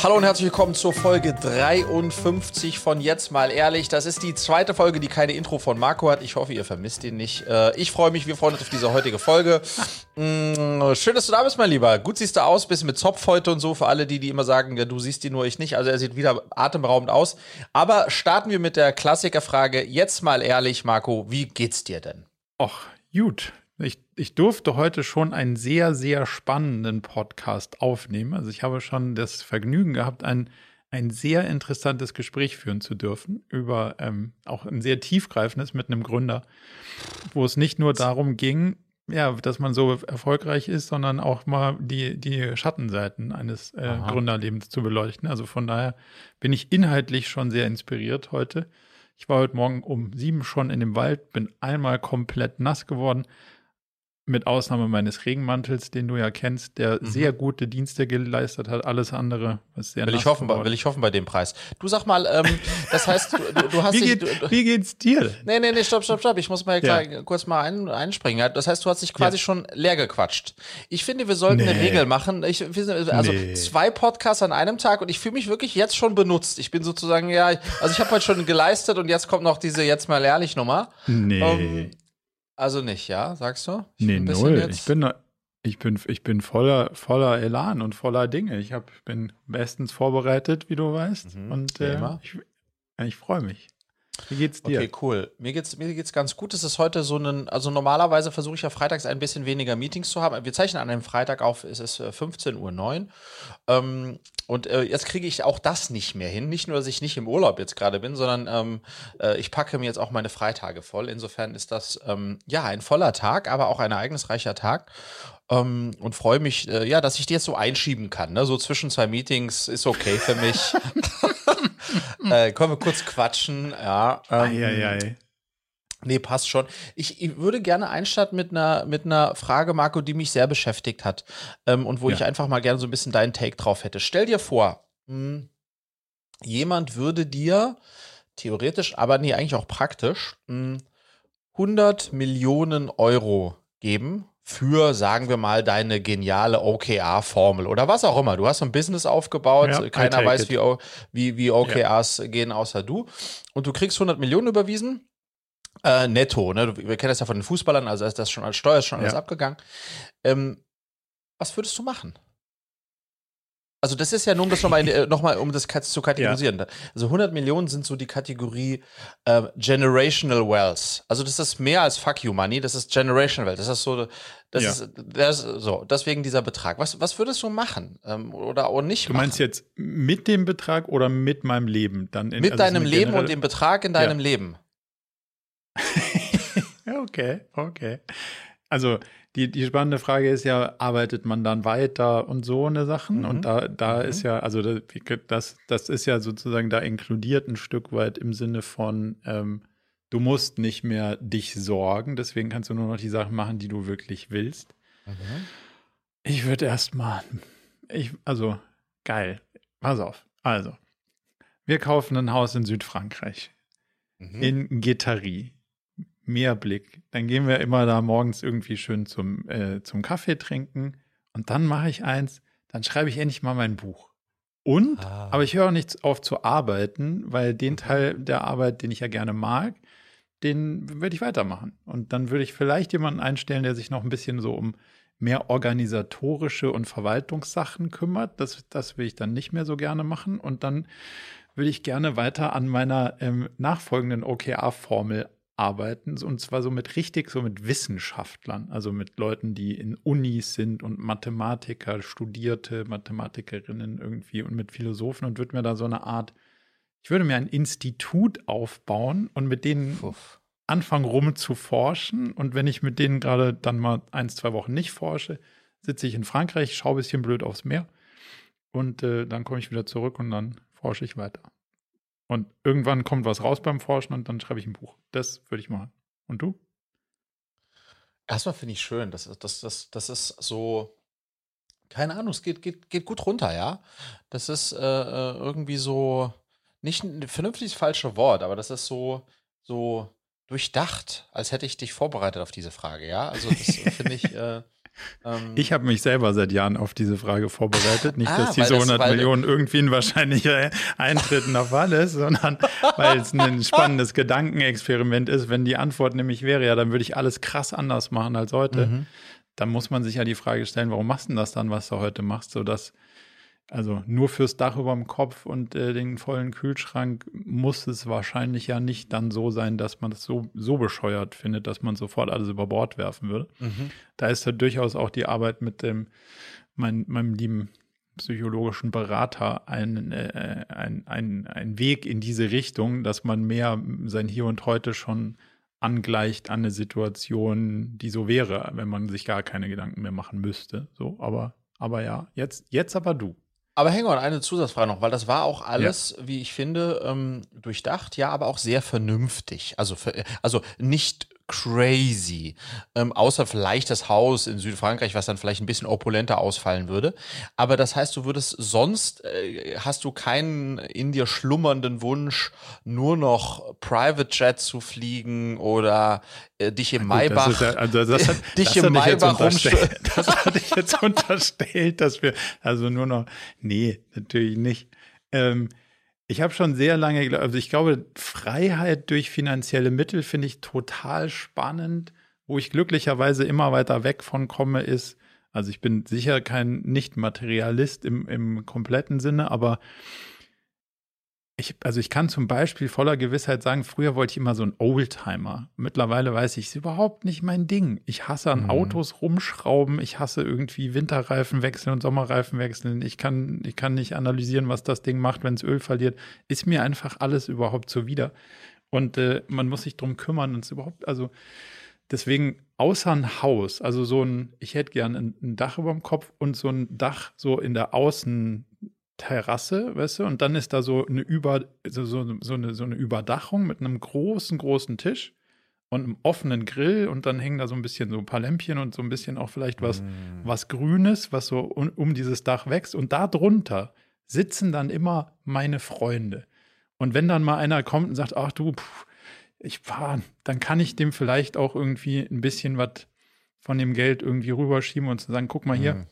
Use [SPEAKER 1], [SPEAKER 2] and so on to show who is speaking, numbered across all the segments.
[SPEAKER 1] Hallo und herzlich willkommen zur Folge 53 von Jetzt mal ehrlich. Das ist die zweite Folge, die keine Intro von Marco hat. Ich hoffe, ihr vermisst ihn nicht. Äh, ich freue mich, wir freuen uns auf diese heutige Folge. Mm, schön, dass du da bist, mein Lieber. Gut siehst du aus, bisschen mit Zopf heute und so, für alle die, die immer sagen, ja, du siehst ihn nur, ich nicht. Also er sieht wieder atemberaubend aus. Aber starten wir mit der Klassikerfrage. Jetzt mal ehrlich, Marco, wie geht's dir denn?
[SPEAKER 2] Och, gut. Ich, durfte heute schon einen sehr, sehr spannenden Podcast aufnehmen. Also ich habe schon das Vergnügen gehabt, ein, ein sehr interessantes Gespräch führen zu dürfen über ähm, auch ein sehr tiefgreifendes mit einem Gründer, wo es nicht nur darum ging, ja, dass man so erfolgreich ist, sondern auch mal die, die Schattenseiten eines äh, Gründerlebens zu beleuchten. Also von daher bin ich inhaltlich schon sehr inspiriert heute. Ich war heute Morgen um sieben schon in dem Wald, bin einmal komplett nass geworden, mit Ausnahme meines Regenmantels, den du ja kennst, der mhm. sehr gute Dienste geleistet hat. Alles andere
[SPEAKER 1] ist sehr will ich hoffen, geworden. Will ich hoffen bei dem Preis. Du sag mal, ähm, das heißt, du, du hast
[SPEAKER 2] wie,
[SPEAKER 1] dich,
[SPEAKER 2] geht, du, wie geht's dir?
[SPEAKER 1] Nee, nee, nee, stopp, stopp, stopp. Ich muss mal ja. klar, kurz mal ein, einspringen. Das heißt, du hast dich quasi ja. schon leer gequatscht. Ich finde, wir sollten nee. eine Regel machen. Ich, also nee. zwei Podcasts an einem Tag und ich fühle mich wirklich jetzt schon benutzt. Ich bin sozusagen, ja, also ich habe heute schon geleistet und jetzt kommt noch diese jetzt mal ehrlich Nummer.
[SPEAKER 2] Nee. Um, ähm,
[SPEAKER 1] also nicht, ja, sagst du?
[SPEAKER 2] Ich nee, null. Ich bin, ich bin, ich bin voller, voller Elan und voller Dinge. Ich hab, bin bestens vorbereitet, wie du weißt. Mhm, und äh, ich, ich freue mich. Wie geht's dir?
[SPEAKER 1] Okay, cool. Mir geht's, mir geht's ganz gut. Es ist heute so ein, also normalerweise versuche ich ja freitags ein bisschen weniger Meetings zu haben. Wir zeichnen an einem Freitag auf, es ist 15.09 Uhr. Ähm, und äh, jetzt kriege ich auch das nicht mehr hin. Nicht nur, dass ich nicht im Urlaub jetzt gerade bin, sondern ähm, äh, ich packe mir jetzt auch meine Freitage voll. Insofern ist das ähm, ja ein voller Tag, aber auch ein ereignisreicher Tag. Ähm, und freue mich, äh, ja, dass ich die jetzt so einschieben kann. Ne? So zwischen zwei Meetings ist okay für mich. äh, können wir kurz quatschen, ja. Ähm, ei, ei, ei. Nee, passt schon. Ich, ich, würde gerne einstarten mit einer, mit einer Frage, Marco, die mich sehr beschäftigt hat ähm, und wo ja. ich einfach mal gerne so ein bisschen deinen Take drauf hätte. Stell dir vor, mh, hm, jemand würde dir theoretisch, aber nee, eigentlich auch praktisch, mh, hm, 100 Millionen Euro geben für, sagen wir mal, deine geniale OKR-Formel oder was auch immer. Du hast ein Business aufgebaut, ja, keiner weiß, wie, wie, wie OKRs ja. gehen außer du. Und du kriegst 100 Millionen überwiesen. Äh, netto, ne? Wir kennen das ja von den Fußballern, also ist das schon als Steuer ist schon alles ja. abgegangen. Ähm, was würdest du machen? Also das ist ja nur, um das nochmal, äh, noch mal, um das zu kategorisieren. Ja. Also 100 Millionen sind so die Kategorie äh, Generational Wealth. Also das ist mehr als Fuck You Money, das ist Generational Wealth. Das ist so, das ja. ist, das so, deswegen dieser Betrag. Was, was würdest du machen ähm, oder auch nicht
[SPEAKER 2] Du meinst
[SPEAKER 1] machen?
[SPEAKER 2] jetzt mit dem Betrag oder mit meinem Leben? Dann
[SPEAKER 1] in, mit also deinem Leben und dem Betrag in deinem ja. Leben.
[SPEAKER 2] okay, okay. Also die, die spannende Frage ist ja, arbeitet man dann weiter und so eine Sachen? Mhm. Und da, da mhm. ist ja, also das, das ist ja sozusagen da inkludiert ein Stück weit im Sinne von, ähm, du musst nicht mehr dich sorgen, deswegen kannst du nur noch die Sachen machen, die du wirklich willst. Mhm. Ich würde erstmal, ich, also geil, pass auf. Also, wir kaufen ein Haus in Südfrankreich, mhm. in Guittari. Meerblick. Dann gehen wir immer da morgens irgendwie schön zum, äh, zum Kaffee trinken. Und dann mache ich eins, dann schreibe ich endlich mal mein Buch. Und, ah. aber ich höre auch nicht auf zu arbeiten, weil den Teil der Arbeit, den ich ja gerne mag, den würde ich weitermachen. Und dann würde ich vielleicht jemanden einstellen, der sich noch ein bisschen so um mehr organisatorische und Verwaltungssachen kümmert. Das, das will ich dann nicht mehr so gerne machen. Und dann würde ich gerne weiter an meiner ähm, nachfolgenden OKR-Formel arbeiten und zwar so mit richtig so mit Wissenschaftlern, also mit Leuten, die in Unis sind und Mathematiker, studierte Mathematikerinnen irgendwie und mit Philosophen und würde mir da so eine Art, ich würde mir ein Institut aufbauen und mit denen Uff. anfangen rum zu forschen und wenn ich mit denen gerade dann mal ein, zwei Wochen nicht forsche, sitze ich in Frankreich, schaue ein bisschen blöd aufs Meer und äh, dann komme ich wieder zurück und dann forsche ich weiter. Und irgendwann kommt was raus beim Forschen und dann schreibe ich ein Buch. Das würde ich machen. Und du?
[SPEAKER 1] Erstmal finde ich schön. Das, das, das, das ist so, keine Ahnung, es geht, geht, geht gut runter, ja. Das ist äh, äh irgendwie so, nicht ein vernünftiges falsche Wort, aber das ist so, so durchdacht, als hätte ich dich vorbereitet auf diese Frage, ja. Also das finde ich, äh,
[SPEAKER 2] Ähm, ich habe mich selber seit Jahren auf diese Frage vorbereitet. Nicht, ah, dass diese 100 das, Millionen irgendwie ein wahrscheinlicher Eintritt in der Fall ist, sondern weil es ein spannendes Gedankenexperiment ist. Wenn die Antwort nämlich wäre, ja, dann würde ich alles krass anders machen als heute. Mhm. Dann muss man sich ja die Frage stellen, warum machst du das dann, was du heute machst, sodass also nur fürs Dach über dem Kopf und äh, den vollen Kühlschrank muss es wahrscheinlich ja nicht dann so sein, dass man es das so, so bescheuert findet, dass man sofort alles über Bord werfen würde. Mhm. Da ist ja durchaus auch die Arbeit mit dem, mein, meinem lieben psychologischen Berater ein, äh, ein, ein, ein Weg in diese Richtung, dass man mehr sein Hier und Heute schon angleicht an eine Situation, die so wäre, wenn man sich gar keine Gedanken mehr machen müsste. So, aber, aber ja, jetzt, jetzt aber du.
[SPEAKER 1] Aber hang on, eine Zusatzfrage noch, weil das war auch alles, ja. wie ich finde, ähm, durchdacht, ja, aber auch sehr vernünftig. Also, also nicht crazy. Ähm, außer vielleicht das Haus in Südfrankreich, was dann vielleicht ein bisschen opulenter ausfallen würde. Aber das heißt, du würdest sonst, äh, hast du keinen in dir schlummernden Wunsch, nur noch Private Jet zu fliegen oder äh, dich im Maybach, ja, also das hat, dich
[SPEAKER 2] das im Maybach Das hatte ich jetzt unterstellt, dass wir, also nur noch, nee, natürlich nicht. Ähm, ich habe schon sehr lange, also ich glaube, Freiheit durch finanzielle Mittel finde ich total spannend. Wo ich glücklicherweise immer weiter weg von komme, ist, also ich bin sicher kein Nicht-Materialist im, im kompletten Sinne, aber ich, also ich kann zum Beispiel voller Gewissheit sagen, früher wollte ich immer so einen Oldtimer. Mittlerweile weiß ich, es ist überhaupt nicht mein Ding. Ich hasse an mhm. Autos rumschrauben, ich hasse irgendwie Winterreifen wechseln und Sommerreifen wechseln. Ich kann, ich kann nicht analysieren, was das Ding macht, wenn es Öl verliert. Ist mir einfach alles überhaupt zuwider. Und äh, man muss sich drum kümmern und es überhaupt, also deswegen außer ein Haus, also so ein, ich hätte gern ein, ein Dach über dem Kopf und so ein Dach so in der Außen, Terrasse, weißt du, und dann ist da so eine, Über, so, so, eine, so eine Überdachung mit einem großen, großen Tisch und einem offenen Grill und dann hängen da so ein bisschen so ein paar Lämpchen und so ein bisschen auch vielleicht was, mm. was Grünes, was so um, um, dieses Dach wächst. Und da drunter sitzen dann immer meine Freunde. Und wenn dann mal einer kommt und sagt, ach du, pff, ich fahre, dann kann ich dem vielleicht auch irgendwie ein bisschen was von dem Geld irgendwie rüberschieben und zu sagen, guck mal hier, mm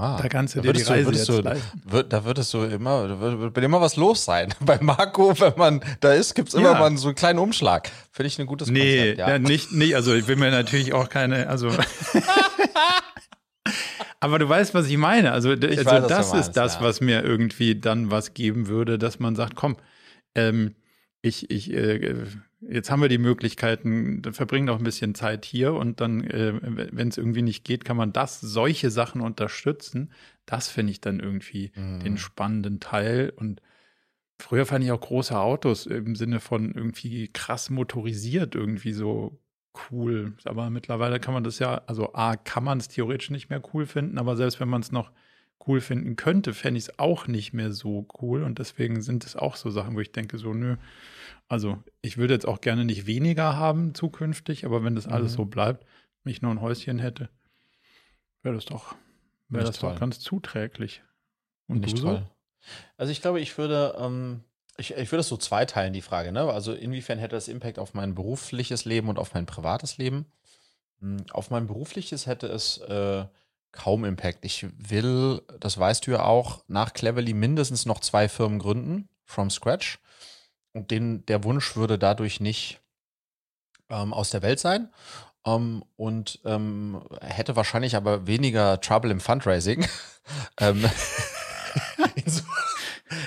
[SPEAKER 1] Ah, da kannst du dir die Reise du, jetzt du, wird, Da würdest du immer, da wird, wird, immer was los sein. Bei Marco, wenn man da ist, gibt es immer ja. mal so einen kleinen Umschlag. Finde ich ein gutes
[SPEAKER 2] nee, Konzept. Ja. ja, nicht, nicht, also ich will mir natürlich auch keine, also Aber du weißt, was ich meine. Also, ich also weiß, das ist das, ja. was mir irgendwie dann was geben würde, dass man sagt, komm, ähm, ich, ich, äh, jetzt haben wir die Möglichkeiten, verbringen doch ein bisschen Zeit hier und dann, äh, wenn es irgendwie nicht geht, kann man das, solche Sachen unterstützen. Das finde ich dann irgendwie mhm. den spannenden Teil. Und früher fand ich auch große Autos im Sinne von irgendwie krass motorisiert, irgendwie so cool. Aber mittlerweile kann man das ja, also A, kann man es theoretisch nicht mehr cool finden, aber selbst wenn man es noch cool finden könnte, fände ich es auch nicht mehr so cool. Und deswegen sind es auch so Sachen, wo ich denke, so, nö, also ich würde jetzt auch gerne nicht weniger haben zukünftig, aber wenn das alles mhm. so bleibt, wenn ich nur ein Häuschen hätte, wäre das doch, wäre das toll. doch ganz zuträglich.
[SPEAKER 1] Und nicht du toll. So? Also ich glaube, ich würde, ähm, ich, ich würde es so zweiteilen, die Frage, ne? Also inwiefern hätte das Impact auf mein berufliches Leben und auf mein privates Leben? Hm, auf mein berufliches hätte es äh, kaum Impact. Ich will, das weißt du ja auch, nach Cleverly mindestens noch zwei Firmen gründen, from scratch. Und den, der Wunsch würde dadurch nicht ähm, aus der Welt sein. Um, ähm, und ähm, hätte wahrscheinlich aber weniger Trouble im Fundraising. ähm,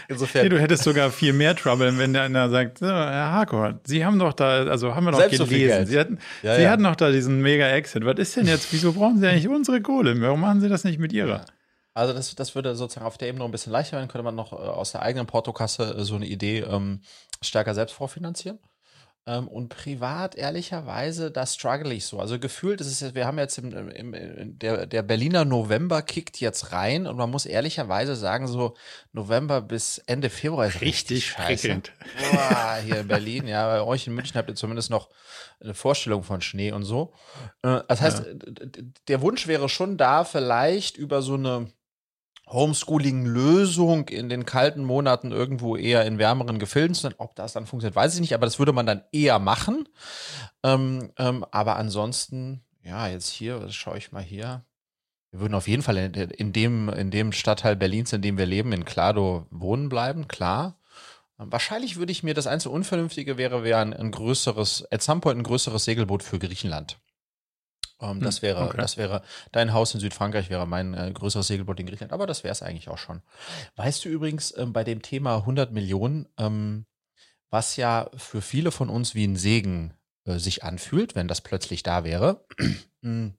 [SPEAKER 2] insofern. Nee, du hättest sogar viel mehr Trouble, wenn der einer sagt, Herr Harcourt, Sie haben doch da, also haben wir doch gelesen, Sie, hatten, ja, Sie ja. hatten doch da diesen Mega-Exit. Was ist denn jetzt, wieso brauchen Sie eigentlich unsere Kohle? Warum machen Sie das nicht mit Ihrer? Ja.
[SPEAKER 1] Also das, das würde sozusagen auf der Ebene noch ein bisschen leichter werden, könnte man noch äh, aus der eigenen Portokasse äh, so eine Idee ähm, stärker selbst vorfinanzieren. Ähm, und privat, ehrlicherweise, da struggle ich so. Also gefühlt ist es jetzt, wir haben jetzt im, im, im, der, der Berliner November kickt jetzt rein und man muss ehrlicherweise sagen, so November bis Ende Februar ist richtig, richtig scheiße. Boah, hier in Berlin, ja, bei euch in München habt ihr zumindest noch eine Vorstellung von Schnee und so. Äh, das heißt, ja. der Wunsch wäre schon da, vielleicht über so eine Homeschooling-Lösung in den kalten Monaten irgendwo eher in wärmeren Gefilden zu sein. Ob das dann funktioniert, weiß ich nicht, aber das würde man dann eher machen. Ähm, ähm, aber ansonsten, ja, jetzt hier, schaue ich mal hier. Wir würden auf jeden Fall in, in, dem, in dem Stadtteil Berlins, in dem wir leben, in Klado wohnen bleiben, klar. Wahrscheinlich würde ich mir das einzige Unvernünftige wäre, wäre ein, ein größeres, at some point ein größeres Segelboot für Griechenland. Ähm, das hm, wäre, okay. das wäre, dein Haus in Südfrankreich wäre mein äh, größeres Segelboot in Griechenland, aber das wäre es eigentlich auch schon. Weißt du übrigens ähm, bei dem Thema 100 Millionen, ähm, was ja für viele von uns wie ein Segen äh, sich anfühlt, wenn das plötzlich da wäre. Hm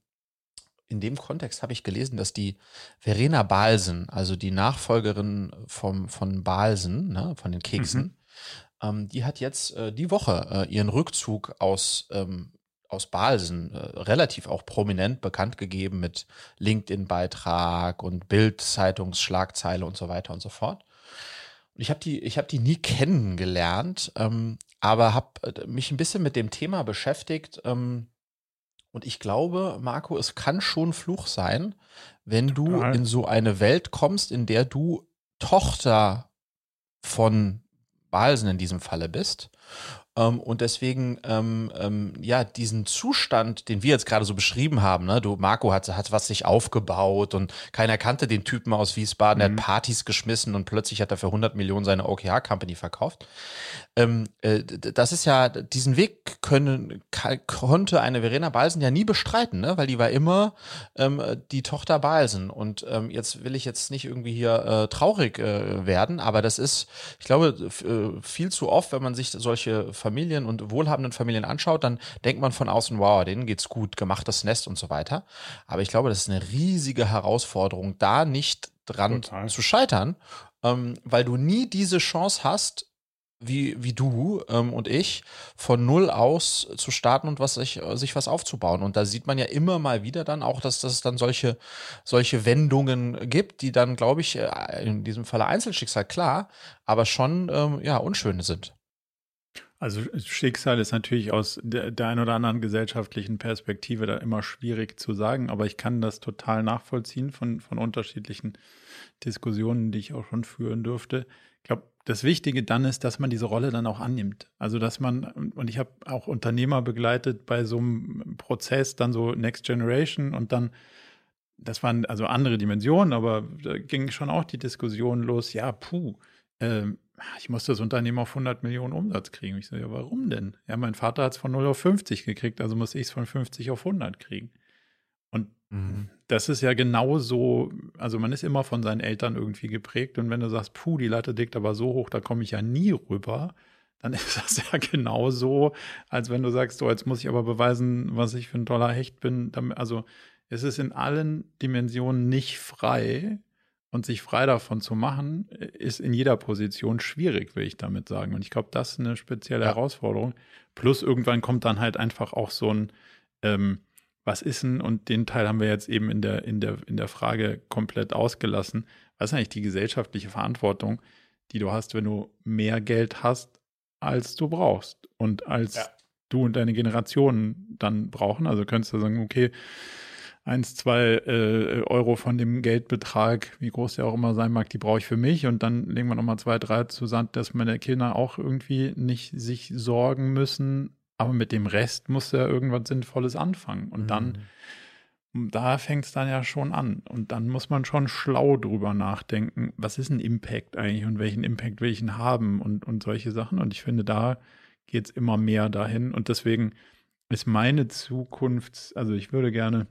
[SPEAKER 1] in dem Kontext habe ich gelesen, dass die Verena Balsen, also die Nachfolgerin vom, von Balsen, ne, von den Keksen, mhm. ähm, die hat jetzt äh, die Woche äh, ihren Rückzug aus, ähm, aus Balsen äh, relativ auch prominent bekannt gegeben mit LinkedIn-Beitrag und Bild-Zeitungsschlagzeile und so weiter und so fort. Und ich habe die, ich habe die nie kennengelernt, ähm, aber habe äh, mich ein bisschen mit dem Thema beschäftigt. Ähm, und ich glaube, Marco, es kann schon Fluch sein, wenn du Total. in so eine Welt kommst, in der du Tochter von Balsen in diesem Falle bist ähm, und deswegen, ähm, ähm, ja, diesen Zustand, den wir jetzt gerade so beschrieben haben, ne, du, Marco hat, hat was sich aufgebaut und keiner kannte den Typen aus Wiesbaden, mhm. der hat Partys geschmissen und plötzlich hat er für 100 Millionen seine OKR-Company verkauft. Ähm, äh, das ist ja, diesen Weg können, konnte eine Verena Balsen ja nie bestreiten, ne, weil die war immer ähm, die Tochter Balsen und ähm, jetzt will ich jetzt nicht irgendwie hier äh, traurig äh, werden, aber das ist, ich glaube, äh, viel zu oft, wenn man sich solche Familien und wohlhabenden Familien anschaut, dann denkt man von außen, wow, denen geht's gut, gemachtes Nest und so weiter. Aber ich glaube, das ist eine riesige Herausforderung, da nicht dran Total. zu scheitern, ähm, weil du nie diese Chance hast, wie, wie du ähm, und ich von null aus zu starten und was sich, sich was aufzubauen. Und da sieht man ja immer mal wieder dann auch, dass, dass es dann solche, solche Wendungen gibt, die dann, glaube ich, äh, in diesem Falle Einzelschicksal klar, aber schon ähm, ja, unschöne sind.
[SPEAKER 2] Also Schicksal ist natürlich aus der, der einen oder anderen gesellschaftlichen Perspektive da immer schwierig zu sagen, aber ich kann das total nachvollziehen von, von unterschiedlichen Diskussionen, die ich auch schon führen dürfte. Ich glaube, das Wichtige dann ist, dass man diese Rolle dann auch annimmt. Also dass man, und ich habe auch Unternehmer begleitet bei so einem Prozess, dann so Next Generation und dann, das waren also andere Dimensionen, aber da ging schon auch die Diskussion los, ja, puh, ähm, ich muss das Unternehmen auf 100 Millionen Umsatz kriegen. Ich sage, ja, warum denn? Ja, mein Vater hat es von 0 auf 50 gekriegt, also muss ich es von 50 auf 100 kriegen. Und mhm. das ist ja genau so, also man ist immer von seinen Eltern irgendwie geprägt. Und wenn du sagst, puh, die Latte liegt aber so hoch, da komme ich ja nie rüber, dann ist das ja genauso, als wenn du sagst, so, jetzt muss ich aber beweisen, was ich für ein toller Hecht bin. Also es ist in allen Dimensionen nicht frei, und sich frei davon zu machen, ist in jeder Position schwierig, will ich damit sagen. Und ich glaube, das ist eine spezielle ja. Herausforderung. Plus irgendwann kommt dann halt einfach auch so ein, ähm, was ist denn, und den Teil haben wir jetzt eben in der, in der, in der Frage komplett ausgelassen. Was ist eigentlich die gesellschaftliche Verantwortung, die du hast, wenn du mehr Geld hast, als du brauchst und als ja. du und deine Generationen dann brauchen? Also könntest du sagen, okay, eins, zwei äh, Euro von dem Geldbetrag, wie groß der auch immer sein mag, die brauche ich für mich und dann legen wir nochmal zwei, drei zusammen, dass meine Kinder auch irgendwie nicht sich sorgen müssen, aber mit dem Rest muss ja irgendwas Sinnvolles anfangen und mhm. dann da fängt es dann ja schon an. Und dann muss man schon schlau drüber nachdenken, was ist ein Impact eigentlich und welchen Impact will ich denn haben und, und solche Sachen. Und ich finde, da geht es immer mehr dahin. Und deswegen ist meine Zukunft, also ich würde gerne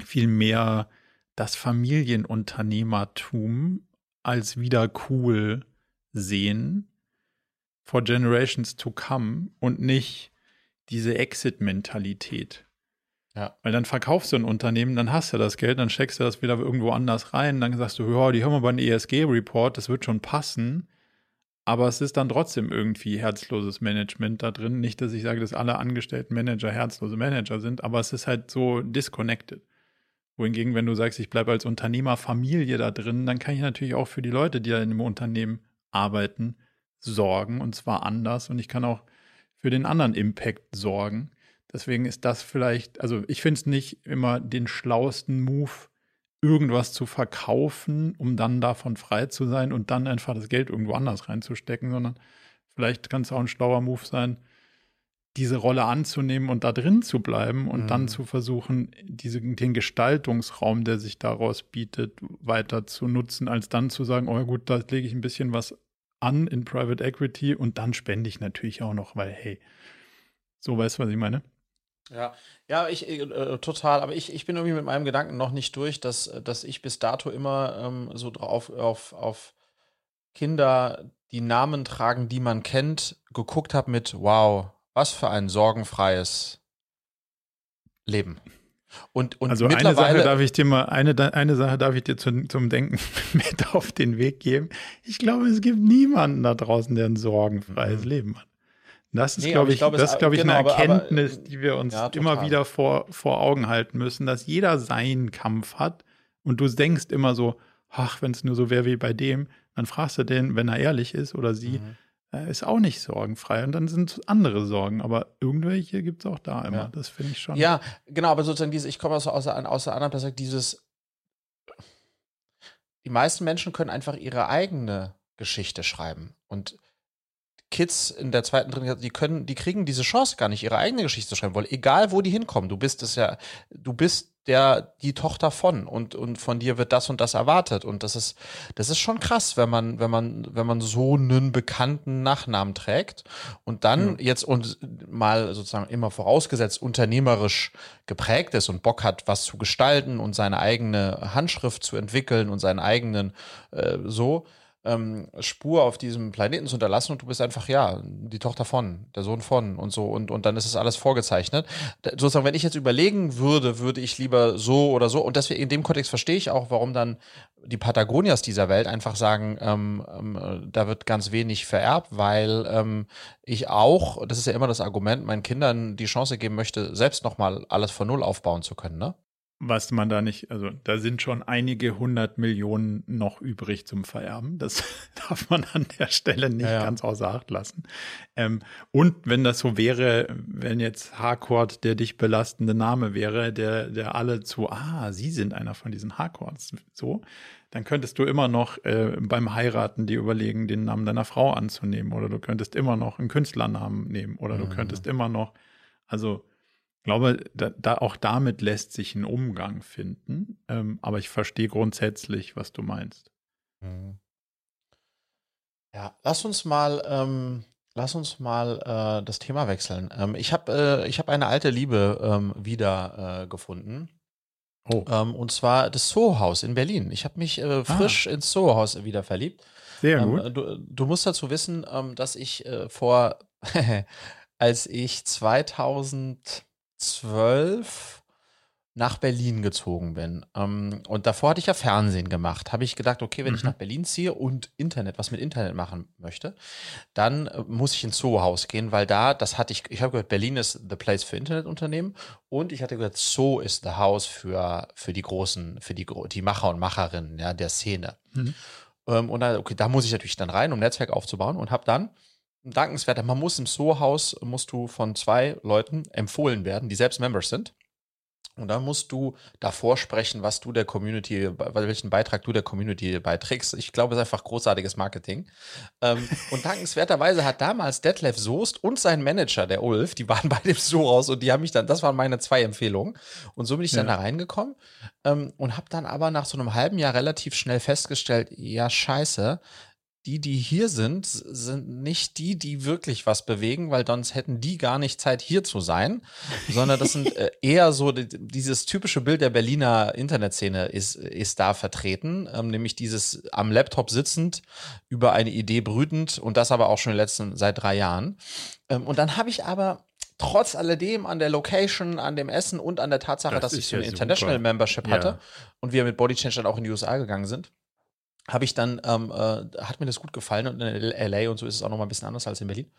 [SPEAKER 2] viel mehr das Familienunternehmertum als wieder cool sehen for generations to come und nicht diese Exit-Mentalität. Ja. Weil dann verkaufst du ein Unternehmen, dann hast du das Geld, dann steckst du das wieder irgendwo anders rein, dann sagst du, ja, die haben aber einen ESG-Report, das wird schon passen. Aber es ist dann trotzdem irgendwie herzloses Management da drin. Nicht, dass ich sage, dass alle angestellten Manager herzlose Manager sind, aber es ist halt so disconnected. Wohingegen, wenn du sagst, ich bleibe als Unternehmerfamilie da drin, dann kann ich natürlich auch für die Leute, die da in dem Unternehmen arbeiten, sorgen und zwar anders. Und ich kann auch für den anderen Impact sorgen. Deswegen ist das vielleicht, also ich finde es nicht immer den schlauesten Move, irgendwas zu verkaufen, um dann davon frei zu sein und dann einfach das Geld irgendwo anders reinzustecken, sondern vielleicht kann es auch ein schlauer Move sein, diese Rolle anzunehmen und da drin zu bleiben und
[SPEAKER 1] Mhm.
[SPEAKER 2] dann zu versuchen, diese, den Gestaltungsraum, der sich daraus bietet, weiter zu nutzen, als dann zu sagen, oh ja gut, da lege ich ein bisschen was an in Private Equity und dann spende ich natürlich auch noch, weil hey, so weißt du, was ich meine?
[SPEAKER 1] Ja, ja, ich äh, äh, total, aber ich, ich bin irgendwie mit meinem Gedanken noch nicht durch, dass, dass ich bis dato immer ähm, so drauf auf, auf Kinder, die Namen tragen, die man kennt, geguckt habe mit wow, was für ein sorgenfreies Leben. Und, und
[SPEAKER 2] also eine Sache darf ich dir mal, eine, eine Sache darf ich dir zu, zum Denken mit auf den Weg geben. Ich glaube, es gibt niemanden da draußen, der ein sorgenfreies
[SPEAKER 1] Mhm.
[SPEAKER 2] Leben hat. Das ist,
[SPEAKER 1] Nee,
[SPEAKER 2] glaube
[SPEAKER 1] aber ich es-
[SPEAKER 2] das ist, glaube ich,
[SPEAKER 1] genau,
[SPEAKER 2] eine
[SPEAKER 1] aber- aber,
[SPEAKER 2] Erkenntnis, die wir uns
[SPEAKER 1] ja,
[SPEAKER 2] immer wieder vor, vor Augen halten müssen, dass jeder seinen Kampf hat und du denkst immer so, ach, wenn es nur so wäre wie bei dem, dann fragst du den, wenn er ehrlich ist oder sie,
[SPEAKER 1] Mhm.
[SPEAKER 2] Er ist auch nicht sorgenfrei und dann sind es andere Sorgen, aber irgendwelche gibt es auch da immer.
[SPEAKER 1] Ja.
[SPEAKER 2] Das finde ich schon.
[SPEAKER 1] Ja, genau, aber sozusagen diese, ich komme aus, aus, der- aus der anderen Perspektive, dieses, die meisten Menschen können einfach ihre eigene Geschichte schreiben. Und Kids in der zweiten, dritten, die können, die kriegen diese Chance gar nicht, ihre eigene Geschichte zu schreiben wollen. Egal, wo die hinkommen. Du bist es ja, du bist der, die Tochter von und, und von dir wird das und das erwartet. Und das ist, das ist schon krass, wenn man, wenn man, wenn man so einen bekannten Nachnamen trägt und dann jetzt und mal sozusagen immer vorausgesetzt unternehmerisch geprägt ist und Bock hat, was zu gestalten und seine eigene Handschrift zu entwickeln und seinen eigenen äh, so ähm, Spur auf diesem Planeten zu hinterlassen und du bist einfach, ja, die Tochter von, der Sohn von und so und, und dann ist es alles vorgezeichnet. Da, sozusagen, wenn ich jetzt überlegen würde, würde ich lieber so oder so und deswegen in dem Kontext verstehe ich auch, warum dann die Patagonias dieser Welt einfach sagen, ähm, ähm, äh, da wird ganz wenig vererbt, weil ähm, ich auch, das ist ja immer das Argument, meinen Kindern die Chance geben möchte, selbst nochmal alles von Null aufbauen zu können, ne?
[SPEAKER 2] Was man da nicht, also da sind schon einige hundert Millionen noch übrig zum Vererben. Das darf man an der Stelle nicht
[SPEAKER 1] Ja, ja.
[SPEAKER 2] ganz außer Acht lassen. Ähm, und wenn das so wäre, wenn jetzt Harcourt der dich belastende Name wäre, der, der alle zu, ah, Sie sind einer von diesen Harcourts, so, dann könntest du immer noch äh, beim Heiraten dir überlegen, den Namen deiner Frau anzunehmen. Oder du könntest immer noch einen Künstlernamen nehmen. Oder du könntest immer noch, also ich glaube, da, da auch damit lässt sich ein Umgang finden. Ähm, aber ich verstehe grundsätzlich, was du meinst.
[SPEAKER 1] Mhm. Ja, lass uns mal, ähm, lass uns mal äh, das Thema wechseln. Ähm, ich habe äh, ich hab eine alte Liebe ähm, wieder äh, gefunden.
[SPEAKER 2] Oh,
[SPEAKER 1] Ähm, und zwar das Soho-Haus in Berlin. Ich habe mich äh, frisch ins Soho-Haus wieder verliebt.
[SPEAKER 2] sehr
[SPEAKER 1] Ähm,
[SPEAKER 2] gut.
[SPEAKER 1] du, du musst dazu wissen, dass ich äh, vor, als ich 2012 nach Berlin gezogen bin. Ähm, und davor hatte ich ja Fernsehen gemacht. Habe ich gedacht, okay, wenn ich
[SPEAKER 2] Mhm.
[SPEAKER 1] nach Berlin ziehe und Internet, was mit Internet machen möchte, dann äh, muss ich ins Soho-Haus gehen, weil da, das hatte ich, ich habe gehört, Berlin ist the place für Internetunternehmen und ich hatte gehört, So ist the house für, für die großen, für die, die Macher und Macherinnen ja, der Szene.
[SPEAKER 2] Mhm.
[SPEAKER 1] Ähm, und dann, okay, da muss ich natürlich dann rein, um Netzwerk aufzubauen und habe dann dankenswert, man muss im So-Haus, musst du von zwei Leuten empfohlen werden, die selbst Members sind. Und dann musst du davor sprechen, was du der Community, welchen Beitrag du der Community beiträgst. Ich glaube, es ist einfach großartiges Marketing. Ähm, und dankenswerterweise hat damals Detlef Soest und sein Manager, der Ulf, die waren bei dem so raus und die haben mich dann, das waren meine zwei Empfehlungen. Und so bin ich dann
[SPEAKER 2] Ja.
[SPEAKER 1] da reingekommen ähm, und habe dann aber nach so einem halben Jahr relativ schnell festgestellt, ja, scheiße, die, die hier sind, sind nicht die, die wirklich was bewegen, weil sonst hätten die gar nicht Zeit, hier zu sein, sondern das sind äh, eher so, die- dieses typische Bild der Berliner Internetszene ist, ist da vertreten, ähm, nämlich dieses am Laptop sitzend, über eine Idee brütend und das aber auch schon in den letzten, seit drei Jahren. Ähm, und dann habe ich aber trotz alledem an der Location, an dem Essen und an der Tatsache,
[SPEAKER 2] Das
[SPEAKER 1] dass ich so eine
[SPEAKER 2] ja
[SPEAKER 1] International. Membership
[SPEAKER 2] Ja.
[SPEAKER 1] hatte und wir mit Body Change dann auch in die USA gegangen sind, habe ich dann, ähm, äh, hat mir das gut gefallen und in LA und so ist es auch noch mal ein bisschen anders als in Berlin.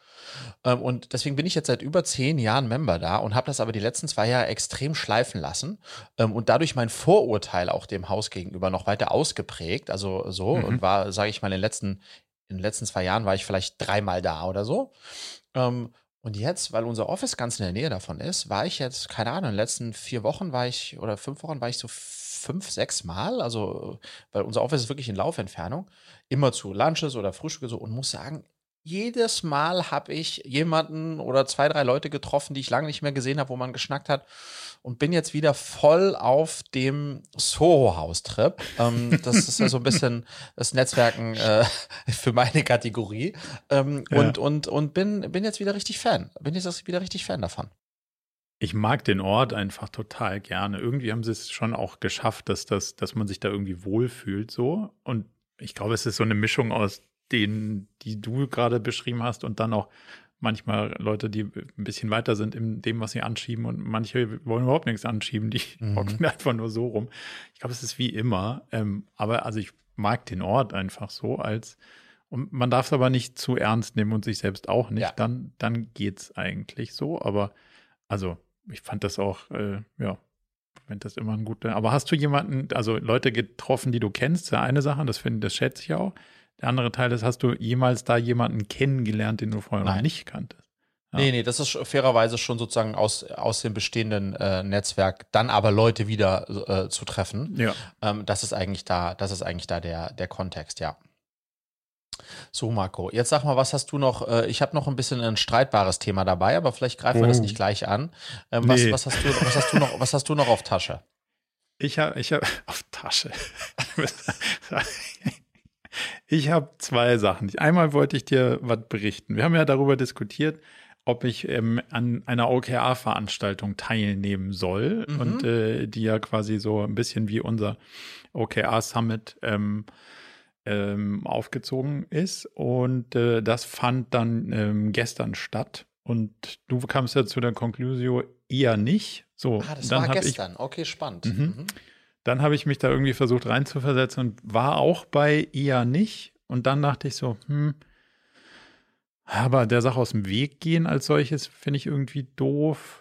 [SPEAKER 1] Ähm, und deswegen bin ich jetzt seit über zehn Jahren Member da und habe das aber die letzten zwei Jahre extrem schleifen lassen ähm, und dadurch mein Vorurteil auch dem Haus gegenüber noch weiter ausgeprägt. Also so
[SPEAKER 2] Mhm.
[SPEAKER 1] und war, sage ich mal, in den letzten, in den letzten zwei Jahren war ich vielleicht dreimal da oder so. Ähm, und jetzt, weil unser Office ganz in der Nähe davon ist, war ich jetzt, keine Ahnung, in den letzten vier Wochen war ich oder fünf Wochen war ich so fünf, sechs Mal, also weil unser Office ist wirklich in Laufentfernung, immer zu Lunches oder Frühstücke so und muss sagen, jedes Mal habe ich jemanden oder zwei, drei Leute getroffen, die ich lange nicht mehr gesehen habe, wo man geschnackt hat und bin jetzt wieder voll auf dem Soho-House-Trip. Ähm, das ist ja so ein bisschen das Netzwerken äh, für meine Kategorie. Ähm, ja. Und, und, und bin, bin jetzt wieder richtig Fan. Bin jetzt wieder richtig Fan davon.
[SPEAKER 2] Ich mag den Ort einfach total gerne. Irgendwie haben sie es schon auch geschafft, dass, das, dass man sich da irgendwie wohlfühlt so. Und ich glaube, es ist so eine Mischung aus denen, die du gerade beschrieben hast und dann auch manchmal Leute, die ein bisschen weiter sind in dem, was sie anschieben und manche wollen überhaupt nichts anschieben, die mhm. hocken einfach nur so rum. Ich glaube, es ist wie immer. Ähm, aber also ich mag den Ort einfach so als und man darf es aber nicht zu ernst nehmen und sich selbst auch nicht. Ja. Dann, dann es eigentlich so. Aber also ich fand das auch, äh, ja, finde das immer ein guter. Aber hast du jemanden, also Leute getroffen, die du kennst? Ja, eine Sache, das finde, das schätze ich auch. Der andere Teil ist, hast du jemals da jemanden kennengelernt, den du vorher Nein. noch nicht kanntest?
[SPEAKER 1] Ja. Nee, nee, das ist fairerweise schon sozusagen aus, aus dem bestehenden äh, Netzwerk, dann aber Leute wieder äh, zu treffen. Ja. Ähm, das ist eigentlich da, das ist eigentlich da der, der Kontext, ja. So, Marco, jetzt sag mal, was hast du noch? Äh, ich habe noch ein bisschen ein streitbares Thema dabei, aber vielleicht greifen oh. wir das oh. nicht gleich an. Ähm, was, nee. was, hast du, was, hast du noch, was hast du noch auf Tasche?
[SPEAKER 2] Ich habe ich hab, auf Tasche. Ich habe zwei Sachen. Einmal wollte ich dir was berichten. Wir haben ja darüber diskutiert, ob ich ähm, an einer OKR-Veranstaltung teilnehmen soll mhm. und äh, die ja quasi so ein bisschen wie unser OKR-Summit ähm, ähm, aufgezogen ist. Und äh, das fand dann ähm, gestern statt. Und du kamst ja zu der Konklusion eher nicht. So,
[SPEAKER 1] ah, das dann war gestern. Ich, okay, spannend. Mhm. Mhm.
[SPEAKER 2] Dann habe ich mich da irgendwie versucht reinzuversetzen und war auch bei eher nicht. Und dann dachte ich so, hm, aber der Sache aus dem Weg gehen als solches finde ich irgendwie doof.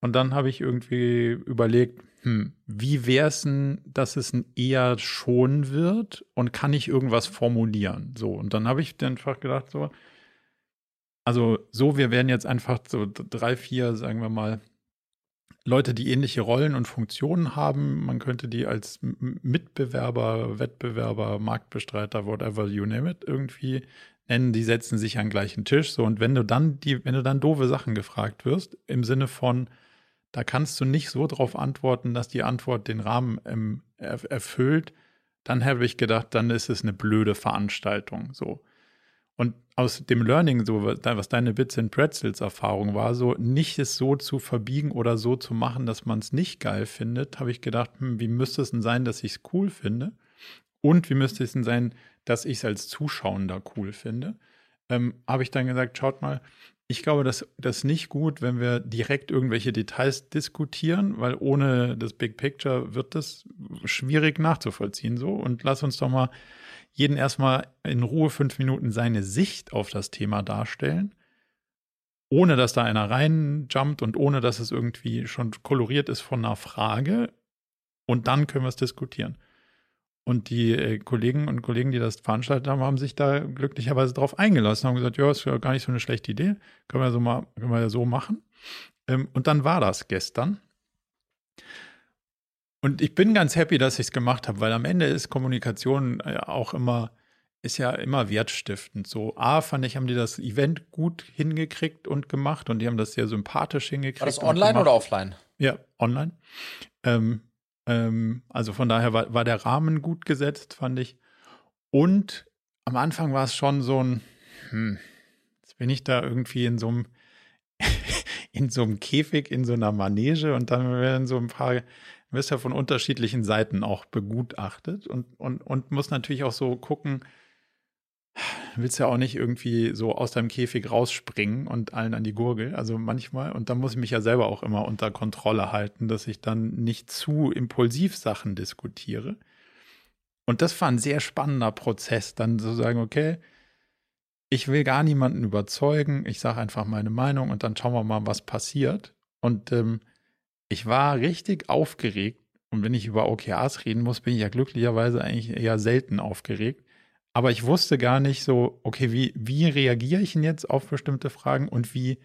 [SPEAKER 2] Und dann habe ich irgendwie überlegt, hm, wie wäre es denn, dass es ein eher schon wird und kann ich irgendwas formulieren? So, und dann habe ich einfach gedacht, so, also so, wir werden jetzt einfach so drei, vier, sagen wir mal, Leute, die ähnliche Rollen und Funktionen haben. Man könnte die als Mitbewerber, Wettbewerber, Marktbestreiter, whatever you name it, irgendwie nennen. Die setzen sich an den gleichen Tisch. So, und wenn du dann die, wenn du dann doofe Sachen gefragt wirst, im Sinne von, da kannst du nicht so drauf antworten, dass die Antwort den Rahmen ähm, erfüllt, dann habe ich gedacht, dann ist es eine blöde Veranstaltung. So. Und aus dem Learning, so was deine Bits and Pretzels Erfahrung war, so nicht es so zu verbiegen oder so zu machen, dass man es nicht geil findet, habe ich gedacht, hm, wie müsste es denn sein, dass ich es cool finde? Und wie müsste es denn sein, dass ich es als Zuschauender cool finde? Ähm, habe ich dann gesagt, schaut mal, ich glaube, das ist nicht gut, wenn wir direkt irgendwelche Details diskutieren, weil ohne das Big Picture wird das schwierig nachzuvollziehen so. Und lass uns doch mal jeden erstmal in Ruhe fünf Minuten seine Sicht auf das Thema darstellen, ohne dass da einer reinjumpt und ohne dass es irgendwie schon koloriert ist von einer Frage. Und dann können wir es diskutieren. Und die äh, Kollegen und Kollegen, die das veranstaltet haben, haben sich da glücklicherweise drauf eingelassen, haben gesagt, ja, ist ja gar nicht so eine schlechte Idee, können wir so mal, können wir so machen. Ähm, und dann war das gestern. Und ich bin ganz happy, dass ich es gemacht habe, weil am Ende ist Kommunikation ja äh, auch immer, ist ja immer wertstiftend. So, A, fand ich, haben die das Event gut hingekriegt und gemacht und die haben das sehr sympathisch hingekriegt. War
[SPEAKER 1] das online oder offline?
[SPEAKER 2] Ja, online. Ähm, ähm, also von daher war, war der Rahmen gut gesetzt, fand ich. Und am Anfang war es schon so ein, hm, jetzt bin ich da irgendwie in so einem, in so einem Käfig, in so einer Manege und dann werden so ein paar wirst ja von unterschiedlichen Seiten auch begutachtet und, und, und muss natürlich auch so gucken, willst ja auch nicht irgendwie so aus deinem Käfig rausspringen und allen an die Gurgel. Also manchmal, und da muss ich mich ja selber auch immer unter Kontrolle halten, dass ich dann nicht zu impulsiv Sachen diskutiere. Und das war ein sehr spannender Prozess, dann zu sagen, okay, ich will gar niemanden überzeugen, ich sage einfach meine Meinung und dann schauen wir mal, was passiert. Und ähm, ich war richtig aufgeregt. Und wenn ich über OKRs reden muss, bin ich ja glücklicherweise eigentlich eher selten aufgeregt. Aber ich wusste gar nicht so, okay, wie, wie reagiere ich denn jetzt auf bestimmte Fragen und wie,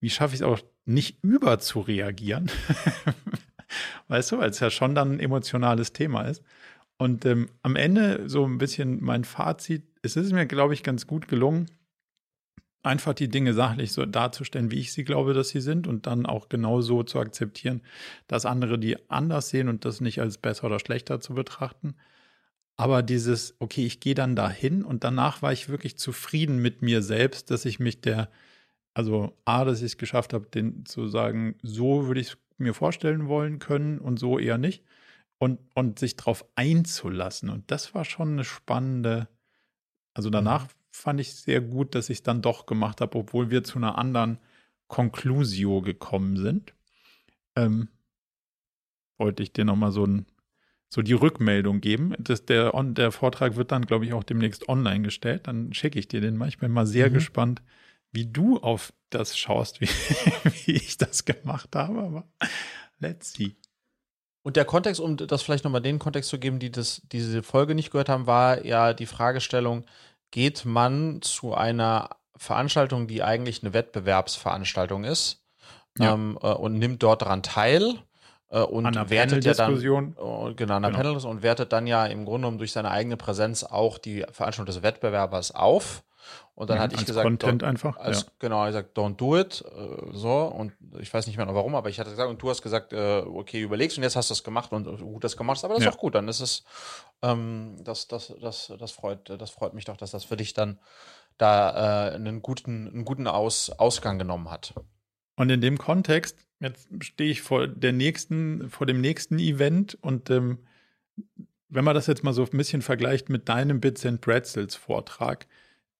[SPEAKER 2] wie schaffe ich es auch nicht über zu reagieren? weißt du, weil es ja schon dann ein emotionales Thema ist. Und ähm, am Ende so ein bisschen mein Fazit, es ist mir, glaube ich, ganz gut gelungen, einfach die Dinge sachlich so darzustellen, wie ich sie glaube, dass sie sind und dann auch genau so zu akzeptieren, dass andere die anders sehen und das nicht als besser oder schlechter zu betrachten. Aber dieses, okay, ich gehe dann dahin und danach war ich wirklich zufrieden mit mir selbst, dass ich mich der, also A, dass ich es geschafft habe, den zu sagen, so würde ich es mir vorstellen wollen können und so eher nicht. Und, und sich darauf einzulassen. Und das war schon eine spannende, also danach mhm fand ich sehr gut, dass ich es dann doch gemacht habe, obwohl wir zu einer anderen Conclusio gekommen sind. Ähm, wollte ich dir nochmal so, ein, so die Rückmeldung geben. Das, der, der Vortrag wird dann, glaube ich, auch demnächst online gestellt. Dann schicke ich dir den mal. Ich bin mal sehr mhm. gespannt, wie du auf das schaust, wie, wie ich das gemacht habe. Aber let's see.
[SPEAKER 1] Und der Kontext, um das vielleicht nochmal den Kontext zu geben, die das, diese Folge nicht gehört haben, war ja die Fragestellung, geht man zu einer Veranstaltung, die eigentlich eine Wettbewerbsveranstaltung ist, ja. ähm, äh, und nimmt dort daran teil. Äh, und wertet ja dann äh, genau an genau. Panel und wertet dann ja im Grunde genommen durch seine eigene Präsenz auch die Veranstaltung des Wettbewerbers auf. Und dann ja, hatte ich gesagt,
[SPEAKER 2] Content einfach.
[SPEAKER 1] Als, ja. Genau, ich gesagt, don't do it. Äh, so, und ich weiß nicht mehr noch warum, aber ich hatte gesagt, und du hast gesagt, äh, okay, überlegst und jetzt hast du es gemacht und gut das gemacht hast, aber das ja. ist auch gut. Dann ist es, ähm, das, das, das, das freut, das freut mich doch, dass das für dich dann da äh, einen guten, einen guten Aus, Ausgang genommen hat.
[SPEAKER 2] Und in dem Kontext, jetzt stehe ich vor der nächsten, vor dem nächsten Event und ähm, wenn man das jetzt mal so ein bisschen vergleicht mit deinem Bits and Pretzels Vortrag,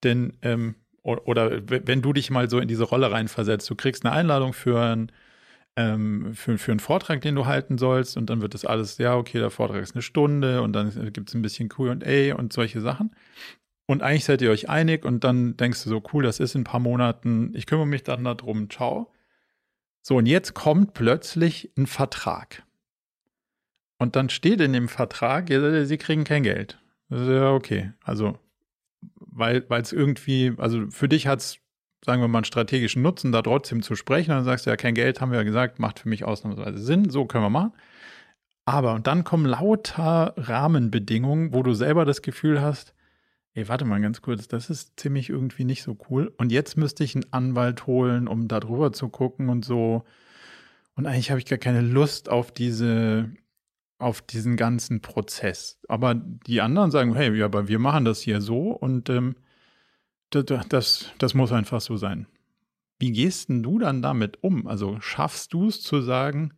[SPEAKER 2] denn, ähm, oder wenn du dich mal so in diese Rolle reinversetzt, du kriegst eine Einladung für, ein, ähm, für, für einen Vortrag, den du halten sollst, und dann wird das alles, ja, okay, der Vortrag ist eine Stunde und dann gibt es ein bisschen QA und solche Sachen. Und eigentlich seid ihr euch einig und dann denkst du so, cool, das ist in ein paar Monaten, ich kümmere mich dann darum, ciao. So, und jetzt kommt plötzlich ein Vertrag. Und dann steht in dem Vertrag, sie kriegen kein Geld. Das ist ja okay. Also weil es irgendwie, also für dich hat es, sagen wir mal, einen strategischen Nutzen, da trotzdem zu sprechen. Dann sagst du ja, kein Geld, haben wir ja gesagt, macht für mich ausnahmsweise Sinn, so können wir machen. Aber und dann kommen lauter Rahmenbedingungen, wo du selber das Gefühl hast, ey, warte mal ganz kurz, das ist ziemlich irgendwie nicht so cool. Und jetzt müsste ich einen Anwalt holen, um da drüber zu gucken und so. Und eigentlich habe ich gar keine Lust auf diese auf diesen ganzen Prozess. Aber die anderen sagen, hey, ja, aber wir machen das hier so und ähm, das, das, das muss einfach so sein. Wie gehst denn du dann damit um? Also schaffst du es zu sagen,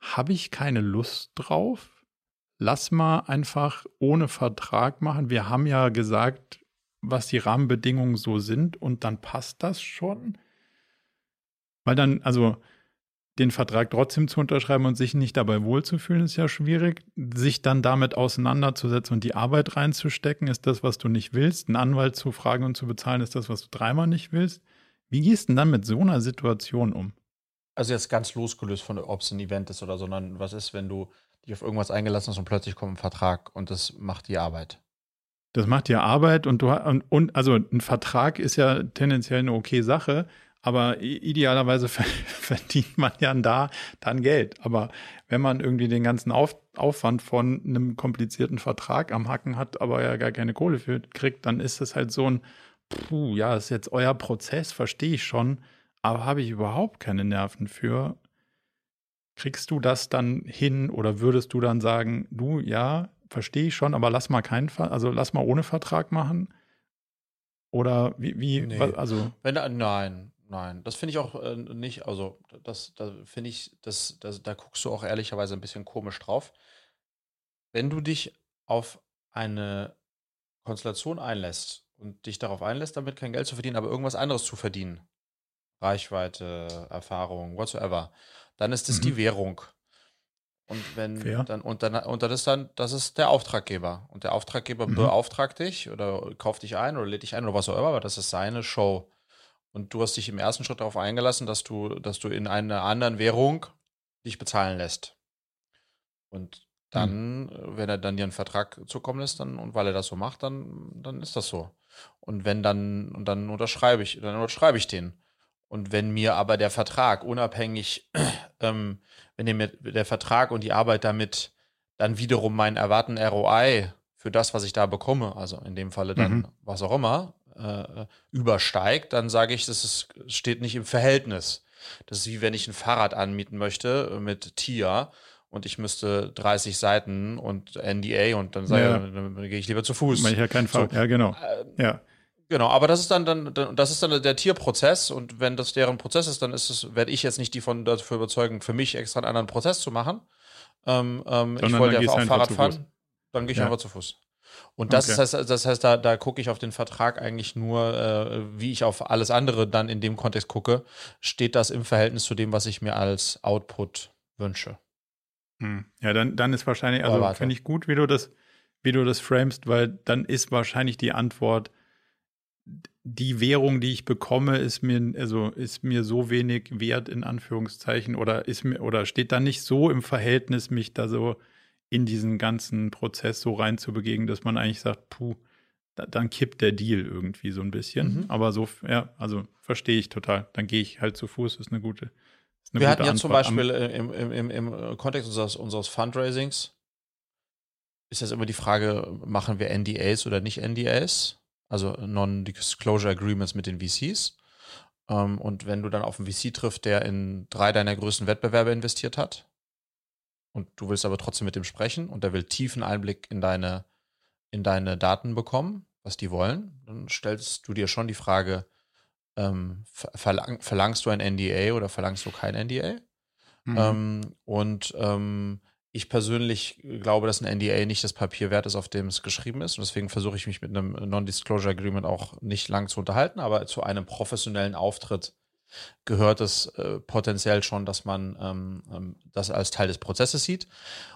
[SPEAKER 2] habe ich keine Lust drauf? Lass mal einfach ohne Vertrag machen. Wir haben ja gesagt, was die Rahmenbedingungen so sind und dann passt das schon. Weil dann, also den Vertrag trotzdem zu unterschreiben und sich nicht dabei wohlzufühlen, ist ja schwierig. Sich dann damit auseinanderzusetzen und die Arbeit reinzustecken, ist das, was du nicht willst. Einen Anwalt zu fragen und zu bezahlen, ist das, was du dreimal nicht willst. Wie gehst du denn dann mit so einer Situation um?
[SPEAKER 1] Also jetzt ganz losgelöst von, ob es ein Event ist oder, sondern was ist, wenn du dich auf irgendwas eingelassen hast und plötzlich kommt ein Vertrag und das macht die Arbeit?
[SPEAKER 2] Das macht ja Arbeit und du und, und also ein Vertrag ist ja tendenziell eine okay Sache, aber idealerweise verdient man ja da dann Geld. Aber wenn man irgendwie den ganzen Auf, Aufwand von einem komplizierten Vertrag am Hacken hat, aber ja gar keine Kohle für kriegt, dann ist das halt so ein, puh, ja, ist jetzt euer Prozess, verstehe ich schon, aber habe ich überhaupt keine Nerven für. Kriegst du das dann hin oder würdest du dann sagen, du, ja, verstehe ich schon, aber lass mal keinen, also lass mal ohne Vertrag machen? Oder wie, wie
[SPEAKER 1] nee. also. Wenn, nein, Nein, das finde ich auch äh, nicht. Also, das, da finde ich, das, das, da guckst du auch ehrlicherweise ein bisschen komisch drauf. Wenn du dich auf eine Konstellation einlässt und dich darauf einlässt, damit kein Geld zu verdienen, aber irgendwas anderes zu verdienen, Reichweite, Erfahrung, whatsoever, dann ist es mhm. die Währung. Und wenn Fair. dann und dann und dann ist dann das ist der Auftraggeber und der Auftraggeber mhm. beauftragt dich oder kauft dich ein oder lädt dich ein oder was auch immer, aber das ist seine Show. Und du hast dich im ersten Schritt darauf eingelassen, dass du, dass du in einer anderen Währung dich bezahlen lässt. Und dann, hm. wenn er dann dir einen Vertrag zukommen lässt, dann, und weil er das so macht, dann, dann ist das so. Und wenn dann, und dann unterschreibe ich, dann unterschreibe ich den. Und wenn mir aber der Vertrag unabhängig, ähm, wenn mir der Vertrag und die Arbeit damit dann wiederum meinen erwarteten ROI für das, was ich da bekomme, also in dem Falle dann mhm. was auch immer, äh, übersteigt, dann sage ich, das ist, steht nicht im Verhältnis. Das ist wie wenn ich ein Fahrrad anmieten möchte mit TIA und ich müsste 30 Seiten und NDA und dann, sage, ja. dann, dann, dann gehe ich lieber zu Fuß.
[SPEAKER 2] Ich ja kein Fall. So. Ja, genau. Äh, ja.
[SPEAKER 1] Genau, aber das ist dann, dann, das ist dann der Tierprozess und wenn das deren Prozess ist, dann ist es, werde ich jetzt nicht die von dafür überzeugen, für mich extra einen anderen Prozess zu machen. Ähm, ähm, ich wollte einfach auch Fahrrad fahren, dann gehe ich ja. einfach zu Fuß. Und das okay. heißt, das heißt, da, da gucke ich auf den Vertrag eigentlich nur, äh, wie ich auf alles andere dann in dem Kontext gucke, steht das im Verhältnis zu dem, was ich mir als Output wünsche.
[SPEAKER 2] Hm. Ja, dann, dann ist wahrscheinlich, also finde ich gut, wie du das, wie du das framest, weil dann ist wahrscheinlich die Antwort, die Währung, die ich bekomme, ist mir, also ist mir so wenig wert, in Anführungszeichen, oder ist mir, oder steht da nicht so im Verhältnis, mich da so in diesen ganzen Prozess so reinzubegegen, dass man eigentlich sagt, puh, da, dann kippt der Deal irgendwie so ein bisschen. Mhm. Aber so, ja, also verstehe ich total. Dann gehe ich halt zu Fuß, ist eine gute. Ist
[SPEAKER 1] eine Wir gute hatten ja zum Beispiel im, im, im, im Kontext unseres, unseres Fundraisings ist jetzt immer die Frage, machen wir NDAs oder nicht NDAs? Also Non-Disclosure Agreements mit den VCs. Ähm, und wenn du dann auf einen VC triffst, der in drei deiner größten Wettbewerbe investiert hat, und du willst aber trotzdem mit dem sprechen und der will tiefen Einblick in deine, in deine Daten bekommen, was die wollen, dann stellst du dir schon die Frage, ähm, verlang, verlangst du ein NDA oder verlangst du kein NDA? Mhm. Ähm, und ähm, ich persönlich glaube, dass ein NDA nicht das Papier wert ist, auf dem es geschrieben ist. Und deswegen versuche ich mich mit einem Non-Disclosure Agreement auch nicht lang zu unterhalten. Aber zu einem professionellen Auftritt gehört es äh, potenziell schon, dass man ähm, ähm, das als Teil des Prozesses sieht.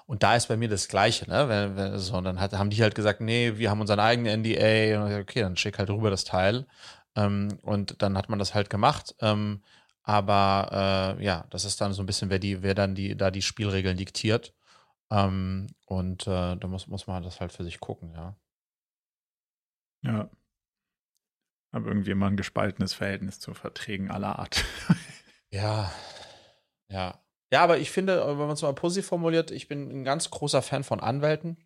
[SPEAKER 1] Und da ist bei mir das Gleiche. Ne? Wenn, wenn, so, dann hat, haben die halt gesagt, nee, wir haben unseren eigenen NDA. Und okay, dann schick halt rüber das Teil. Ähm, und dann hat man das halt gemacht. Ähm, aber äh, ja, das ist dann so ein bisschen, wer die, wer dann die, da die Spielregeln diktiert. Ähm, und äh, da muss, muss man das halt für sich gucken, ja.
[SPEAKER 2] Ja. Aber irgendwie immer ein gespaltenes Verhältnis zu Verträgen aller Art.
[SPEAKER 1] ja. Ja. Ja, aber ich finde, wenn man es mal positiv formuliert, ich bin ein ganz großer Fan von Anwälten.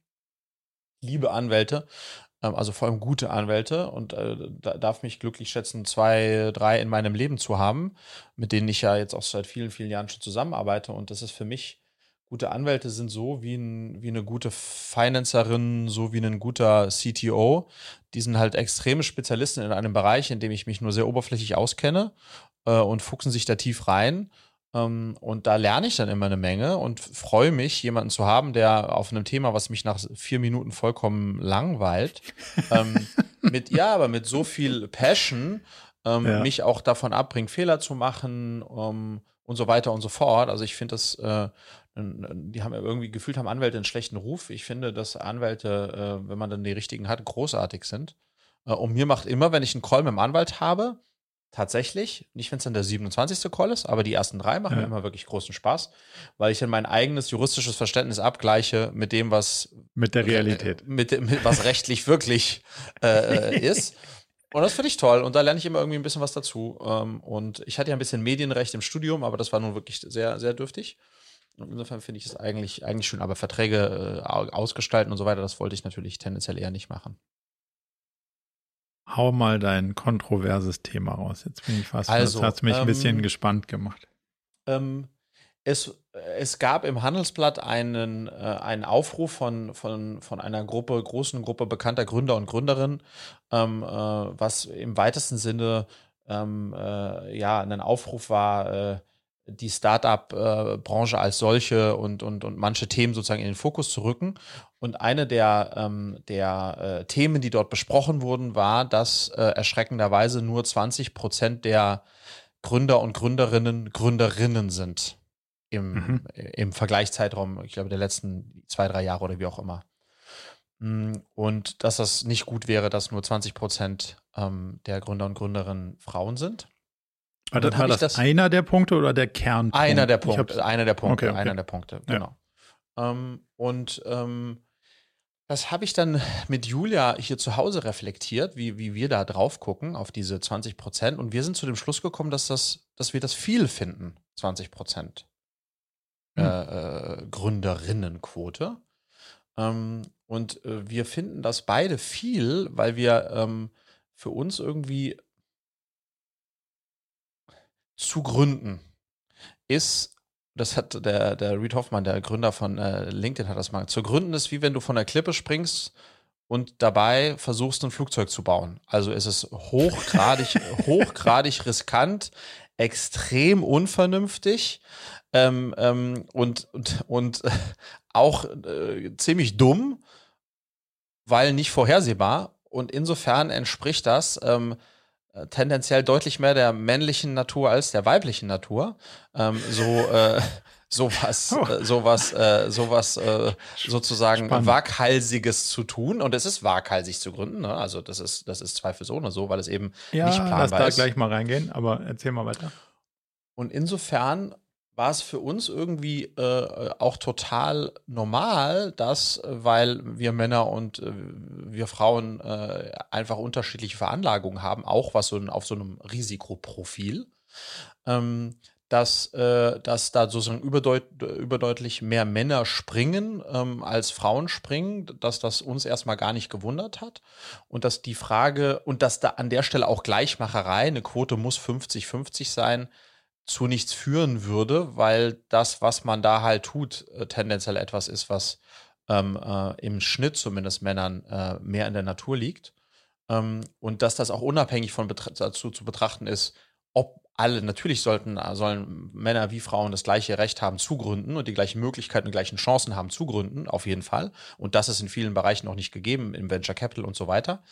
[SPEAKER 1] Liebe Anwälte, ähm, also vor allem gute Anwälte und äh, darf mich glücklich schätzen, zwei, drei in meinem Leben zu haben, mit denen ich ja jetzt auch seit vielen, vielen Jahren schon zusammenarbeite. Und das ist für mich gute Anwälte sind so wie, ein, wie eine gute Financerin, so wie ein guter CTO. Die sind halt extreme Spezialisten in einem Bereich, in dem ich mich nur sehr oberflächlich auskenne äh, und fuchsen sich da tief rein. Ähm, und da lerne ich dann immer eine Menge und freue mich, jemanden zu haben, der auf einem Thema, was mich nach vier Minuten vollkommen langweilt, ähm, mit, ja, aber mit so viel Passion ähm, ja. mich auch davon abbringt, Fehler zu machen um, und so weiter und so fort. Also ich finde das äh, die haben irgendwie gefühlt haben Anwälte einen schlechten Ruf. Ich finde, dass Anwälte, äh, wenn man dann die richtigen hat, großartig sind. Äh, und mir macht immer, wenn ich einen Call mit dem Anwalt habe, tatsächlich, nicht wenn es dann der 27. Call ist, aber die ersten drei machen ja. mir immer wirklich großen Spaß, weil ich dann mein eigenes juristisches Verständnis abgleiche mit dem, was
[SPEAKER 2] mit der Realität,
[SPEAKER 1] mit, mit was rechtlich wirklich äh, ist. Und das finde ich toll. Und da lerne ich immer irgendwie ein bisschen was dazu. Ähm, und ich hatte ja ein bisschen Medienrecht im Studium, aber das war nun wirklich sehr, sehr dürftig. Insofern finde ich es eigentlich, eigentlich schön, aber Verträge äh, ausgestalten und so weiter, das wollte ich natürlich tendenziell eher nicht machen.
[SPEAKER 2] Hau mal dein kontroverses Thema raus. Jetzt bin ich fast, also, das hat mich ähm, ein bisschen gespannt gemacht.
[SPEAKER 1] Ähm, es, es gab im Handelsblatt einen, äh, einen Aufruf von, von, von einer Gruppe, großen Gruppe bekannter Gründer und Gründerinnen, ähm, äh, was im weitesten Sinne ähm, äh, ja ein Aufruf war, äh, die Startup-Branche als solche und, und, und manche Themen sozusagen in den Fokus zu rücken. Und eine der, ähm, der äh, Themen, die dort besprochen wurden, war, dass äh, erschreckenderweise nur 20 Prozent der Gründer und Gründerinnen Gründerinnen sind im, mhm. im Vergleichszeitraum, ich glaube, der letzten zwei, drei Jahre oder wie auch immer. Mm, und dass das nicht gut wäre, dass nur 20 Prozent ähm, der Gründer und Gründerinnen Frauen sind.
[SPEAKER 2] War das, war das, das, einer der Punkte oder der Kernpunkt?
[SPEAKER 1] Einer der Punkte, einer der Punkte, okay, okay. einer der Punkte, genau. Ja. Ähm, und ähm, das habe ich dann mit Julia hier zu Hause reflektiert, wie, wie wir da drauf gucken auf diese 20 Prozent. Und wir sind zu dem Schluss gekommen, dass, das, dass wir das viel finden, 20 Prozent hm. äh, Gründerinnenquote. Ähm, und äh, wir finden das beide viel, weil wir ähm, für uns irgendwie zu gründen, ist, das hat der, der Reed Hoffmann, der Gründer von äh, LinkedIn, hat das mal. Zu gründen ist wie wenn du von der Klippe springst und dabei versuchst, ein Flugzeug zu bauen. Also ist es hochgradig, hochgradig riskant, extrem unvernünftig ähm, ähm, und, und, und auch äh, ziemlich dumm, weil nicht vorhersehbar. Und insofern entspricht das ähm, äh, tendenziell deutlich mehr der männlichen Natur als der weiblichen Natur. Ähm, so äh, sowas, oh. äh, sowas, äh, sowas äh, sozusagen Spannend. waghalsiges zu tun. Und es ist waghalsig zu gründen. Ne? Also das ist, das ist zweifelsohne so, weil es eben ja, nicht planbar lass
[SPEAKER 2] da ist. gleich mal reingehen, aber erzähl mal weiter.
[SPEAKER 1] Und insofern war es für uns irgendwie äh, auch total normal, dass, weil wir Männer und äh, wir Frauen äh, einfach unterschiedliche Veranlagungen haben, auch was so auf so einem Risikoprofil, ähm, dass, äh, dass da sozusagen überdeut überdeutlich mehr Männer springen ähm, als Frauen springen, dass das uns erstmal gar nicht gewundert hat. Und dass die Frage und dass da an der Stelle auch Gleichmacherei, eine Quote muss 50-50 sein, zu nichts führen würde, weil das, was man da halt tut, äh, tendenziell etwas ist, was ähm, äh, im Schnitt zumindest Männern äh, mehr in der Natur liegt. Ähm, und dass das auch unabhängig von dazu zu betrachten ist, alle, natürlich sollten, sollen Männer wie Frauen das gleiche Recht haben zu gründen und die gleichen Möglichkeiten und gleichen Chancen haben zu gründen, auf jeden Fall. Und das ist in vielen Bereichen noch nicht gegeben, im Venture Capital und so weiter.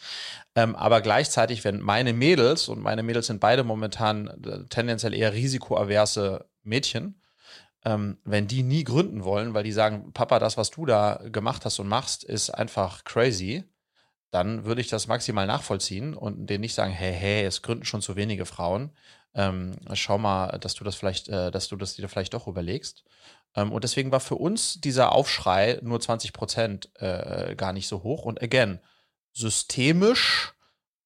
[SPEAKER 1] Ähm, aber gleichzeitig, wenn meine Mädels, und meine Mädels sind beide momentan äh, tendenziell eher risikoaverse Mädchen, ähm, wenn die nie gründen wollen, weil die sagen, Papa, das, was du da gemacht hast und machst, ist einfach crazy, dann würde ich das maximal nachvollziehen und denen nicht sagen, hey, hey, es gründen schon zu wenige Frauen. Ähm, schau mal, dass du das vielleicht, äh, dass du das dir vielleicht doch überlegst. Ähm, und deswegen war für uns dieser Aufschrei nur 20 Prozent äh, gar nicht so hoch. Und again, systemisch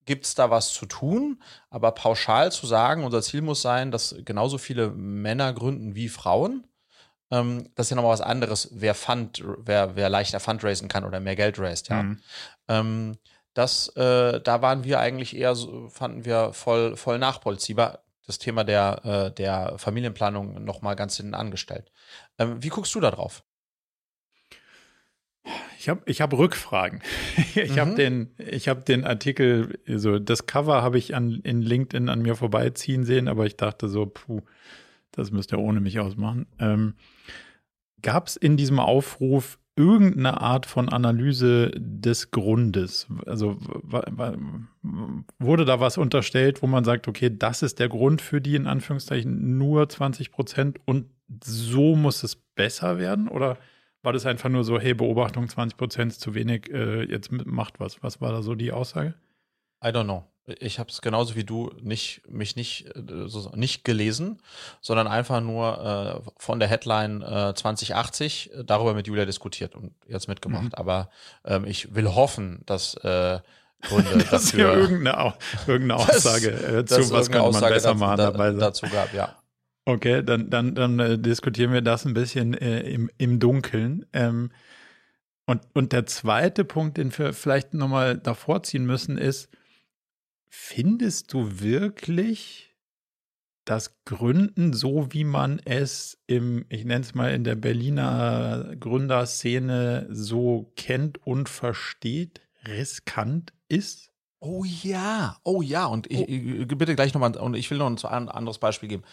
[SPEAKER 1] gibt es da was zu tun, aber pauschal zu sagen, unser Ziel muss sein, dass genauso viele Männer gründen wie Frauen. Ähm, das ist ja nochmal was anderes, wer, Fund, wer, wer leichter Fundraisen kann oder mehr Geld raised, ja. Mhm. Ähm, das, äh, da waren wir eigentlich eher so, fanden wir voll, voll nachvollziehbar. Das Thema der, äh, der Familienplanung nochmal ganz hinten angestellt. Ähm, wie guckst du da drauf?
[SPEAKER 2] Ich habe ich hab Rückfragen. ich mhm. habe den, hab den Artikel, so das Cover habe ich an, in LinkedIn an mir vorbeiziehen sehen, aber ich dachte so, puh, das müsst ihr ohne mich ausmachen. Ähm, Gab es in diesem Aufruf irgendeine Art von Analyse des Grundes? Also wurde da was unterstellt, wo man sagt, okay, das ist der Grund für die in Anführungszeichen nur 20 Prozent und so muss es besser werden? Oder war das einfach nur so, hey, Beobachtung 20 Prozent ist zu wenig, äh, jetzt macht was? Was war da so die Aussage?
[SPEAKER 1] I don't know ich habe es genauso wie du nicht mich nicht äh, nicht gelesen, sondern einfach nur äh, von der Headline äh, 2080 darüber mit Julia diskutiert und jetzt mitgemacht. Mhm. Aber ähm, ich will hoffen, dass äh, Gründe
[SPEAKER 2] dass dafür irgendeine, irgendeine Aussage äh, zu was könnte man Aussage besser machen dabei sein.
[SPEAKER 1] dazu gab, ja.
[SPEAKER 2] Okay, dann dann dann äh, diskutieren wir das ein bisschen äh, im im Dunkeln. Ähm, und und der zweite Punkt, den wir vielleicht nochmal davor ziehen müssen, ist Findest du wirklich das Gründen, so wie man es im, ich nenne es mal in der Berliner Gründerszene so kennt und versteht, riskant ist?
[SPEAKER 1] Oh ja, oh ja, und ich, oh. bitte gleich nochmal, und ich will noch ein anderes Beispiel geben.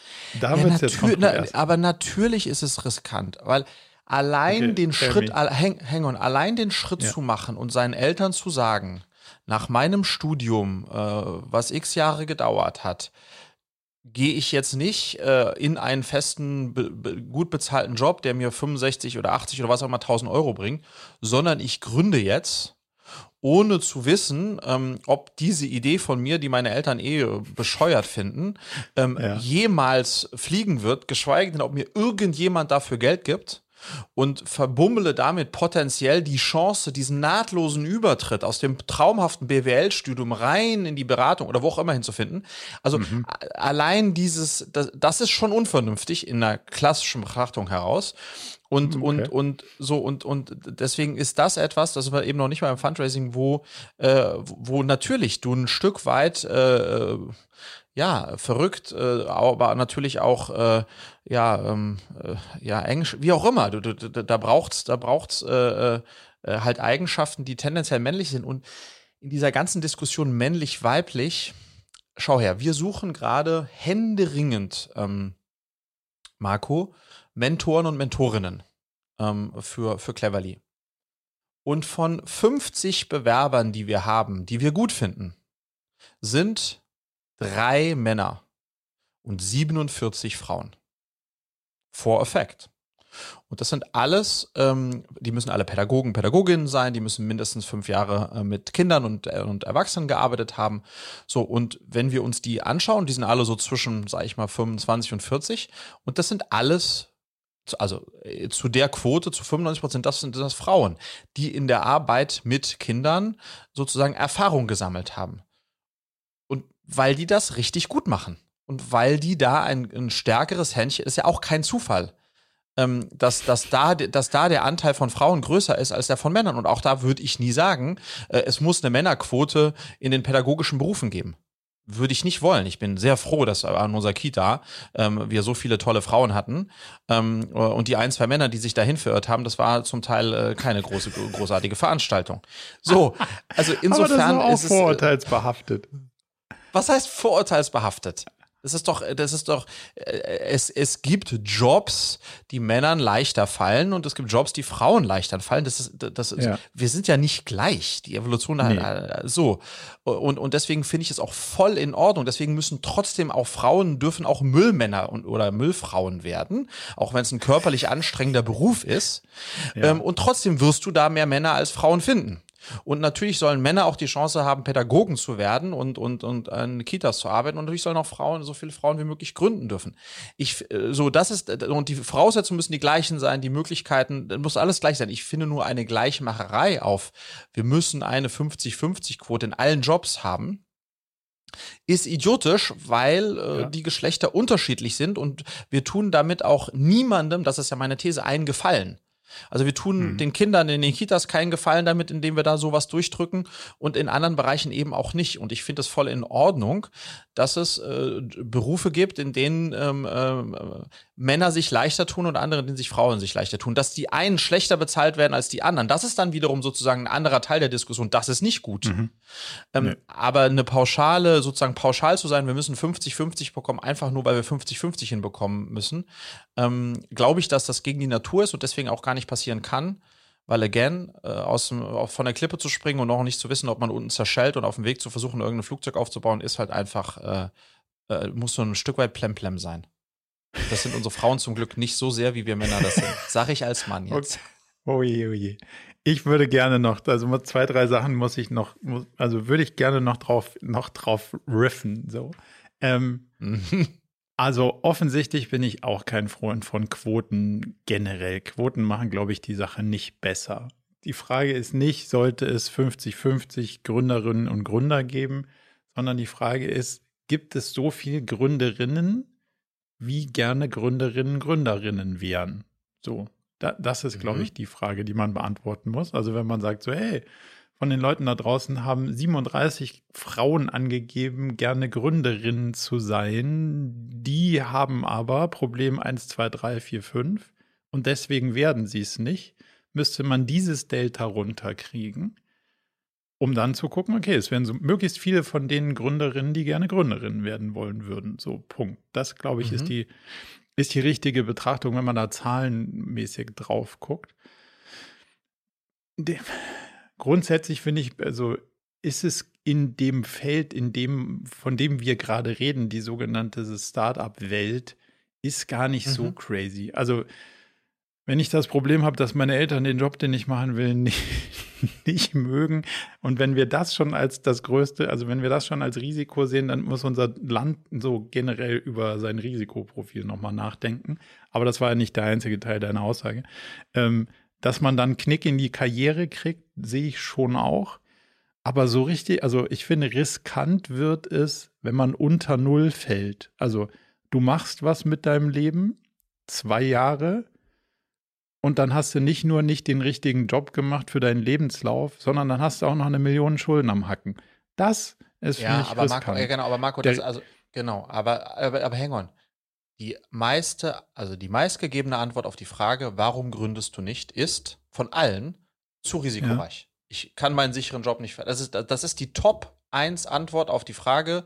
[SPEAKER 2] Da ja, wird jetzt
[SPEAKER 1] na, Aber natürlich ist es riskant, weil allein okay, den Schritt, hang, hang on, allein den Schritt ja. zu machen und seinen Eltern zu sagen, nach meinem Studium, äh, was x Jahre gedauert hat, gehe ich jetzt nicht äh, in einen festen, be be gut bezahlten Job, der mir 65 oder 80 oder was auch immer 1000 Euro bringt, sondern ich gründe jetzt, ohne zu wissen, ähm, ob diese Idee von mir, die meine Eltern eh bescheuert finden, ähm, ja. jemals fliegen wird, geschweige denn, ob mir irgendjemand dafür Geld gibt und verbummele damit potenziell die Chance, diesen nahtlosen Übertritt aus dem traumhaften BWL-Studium rein in die Beratung oder wo auch immer hinzufinden. Also mhm. allein dieses, das, das ist schon unvernünftig in einer klassischen Betrachtung heraus. Und, okay. und, und so, und, und deswegen ist das etwas, das wir eben noch nicht mal im Fundraising, wo, äh, wo natürlich du ein Stück weit äh, ja, verrückt, äh, aber natürlich auch, äh, ja, ähm, äh, ja, eng, wie auch immer. Du, du, da braucht's, da braucht's äh, äh, halt Eigenschaften, die tendenziell männlich sind. Und in dieser ganzen Diskussion männlich-weiblich, schau her, wir suchen gerade händeringend, ähm, Marco, Mentoren und Mentorinnen ähm, für, für Cleverly. Und von 50 Bewerbern, die wir haben, die wir gut finden, sind drei Männer und 47 Frauen. For Effect. Und das sind alles, ähm, die müssen alle Pädagogen, Pädagoginnen sein, die müssen mindestens fünf Jahre äh, mit Kindern und, äh, und Erwachsenen gearbeitet haben. So, und wenn wir uns die anschauen, die sind alle so zwischen, sag ich mal, 25 und 40. Und das sind alles also äh, zu der Quote, zu 95 Prozent, das sind das Frauen, die in der Arbeit mit Kindern sozusagen Erfahrung gesammelt haben weil die das richtig gut machen. Und weil die da ein, ein stärkeres Händchen, ist ja auch kein Zufall, ähm, dass, dass, da, dass da der Anteil von Frauen größer ist als der von Männern. Und auch da würde ich nie sagen, äh, es muss eine Männerquote in den pädagogischen Berufen geben. Würde ich nicht wollen. Ich bin sehr froh, dass an unserer Kita ähm, wir so viele tolle Frauen hatten. Ähm, und die ein, zwei Männer, die sich dahin verirrt haben, das war zum Teil äh, keine große, großartige Veranstaltung. So, also insofern
[SPEAKER 2] Aber das ist, auch ist äh, vorurteilsbehaftet.
[SPEAKER 1] Was heißt vorurteilsbehaftet? Das ist doch, das ist doch, äh, es, es gibt Jobs, die Männern leichter fallen und es gibt Jobs, die Frauen leichter fallen. Das ist, das ist, ja. wir sind ja nicht gleich. Die Evolution nee. Äh, so. Und, und deswegen finde ich es auch voll in Ordnung. Deswegen müssen trotzdem auch Frauen, dürfen auch Müllmänner und, oder Müllfrauen werden, auch wenn es ein körperlich anstrengender Beruf ist. Ja. Ähm, und trotzdem wirst du da mehr Männer als Frauen finden. Und natürlich sollen Männer auch die Chance haben, Pädagogen zu werden und, und, und an Kitas zu arbeiten. Und natürlich sollen auch Frauen, so viele Frauen wie möglich gründen dürfen. Ich, äh, so, das ist, und die Voraussetzungen müssen die gleichen sein, die Möglichkeiten, muss alles gleich sein. Ich finde nur eine Gleichmacherei auf. Wir müssen eine 50-50-Quote in allen Jobs haben ist idiotisch, weil äh, ja. die Geschlechter unterschiedlich sind und wir tun damit auch niemandem, das ist ja meine These, einen Gefallen. Also wir tun mhm. den Kindern in den Kitas keinen Gefallen damit, indem wir da sowas durchdrücken und in anderen Bereichen eben auch nicht. Und ich finde es voll in Ordnung, dass es äh, Berufe gibt, in denen ähm, äh, Männer sich leichter tun und andere, in denen sich Frauen sich leichter tun. Dass die einen schlechter bezahlt werden als die anderen, das ist dann wiederum sozusagen ein anderer Teil der Diskussion. Das ist nicht gut. Mhm. Ähm, nee. Aber eine Pauschale, sozusagen pauschal zu sein, wir müssen 50-50 bekommen, einfach nur weil wir 50-50 hinbekommen müssen, ähm, glaube ich, dass das gegen die Natur ist und deswegen auch gar nicht passieren kann. Weil, again, äh, aus dem, von der Klippe zu springen und noch nicht zu wissen, ob man unten zerschellt und auf dem Weg zu versuchen, irgendein Flugzeug aufzubauen, ist halt einfach, äh, äh, muss so ein Stück weit plemplem sein. Das sind unsere Frauen zum Glück nicht so sehr, wie wir Männer das sind. Sag ich als Mann jetzt.
[SPEAKER 2] Oh je, oh je. Ich würde gerne noch, also zwei, drei Sachen muss ich noch, also würde ich gerne noch drauf, noch drauf riffen, so. Ähm, Also offensichtlich bin ich auch kein Freund von Quoten generell. Quoten machen, glaube ich, die Sache nicht besser. Die Frage ist nicht, sollte es 50-50 Gründerinnen und Gründer geben, sondern die Frage ist, gibt es so viele Gründerinnen, wie gerne Gründerinnen Gründerinnen wären? So, da, das ist, glaube mhm. ich, die Frage, die man beantworten muss. Also wenn man sagt so, hey, von den Leuten da draußen haben 37 Frauen angegeben, gerne Gründerinnen zu sein. Die haben aber Problem 1, 2, 3, 4, 5 und deswegen werden sie es nicht. Müsste man dieses Delta runterkriegen, um dann zu gucken, okay, es wären so möglichst viele von den Gründerinnen, die gerne Gründerinnen werden wollen würden. So, Punkt. Das, glaube ich, mhm. ist, die, ist die richtige Betrachtung, wenn man da zahlenmäßig drauf guckt. De grundsätzlich finde ich, also ist es in dem Feld, in dem, von dem wir gerade reden, die sogenannte Startup-Welt, ist gar nicht mhm. so crazy. Also, wenn ich das Problem habe, dass meine Eltern den Job, den ich machen will, nicht, nicht mögen, und wenn wir das schon als das Größte, also wenn wir das schon als Risiko sehen, dann muss unser Land so generell über sein Risikoprofil nochmal nachdenken. Aber das war ja nicht der einzige Teil deiner Aussage. Ähm, dass man dann Knick in die Karriere kriegt, sehe ich schon auch. Aber so richtig, also ich finde, riskant wird es, wenn man unter Null fällt. Also du machst was mit deinem Leben, zwei Jahre, und dann hast du nicht nur nicht den richtigen Job gemacht für deinen Lebenslauf, sondern dann hast du auch noch eine Million Schulden am Hacken. Das ist
[SPEAKER 1] ja,
[SPEAKER 2] für mich
[SPEAKER 1] aber
[SPEAKER 2] riskant.
[SPEAKER 1] Marco, ja, genau, aber Marco, das, also genau, aber, aber aber hang on. Die meiste, also die meistgegebene Antwort auf die Frage, warum gründest du nicht, ist von allen zu risikoreich. Ich kann meinen sicheren Job nicht ver das ist das ist die Top 1 Antwort auf die Frage,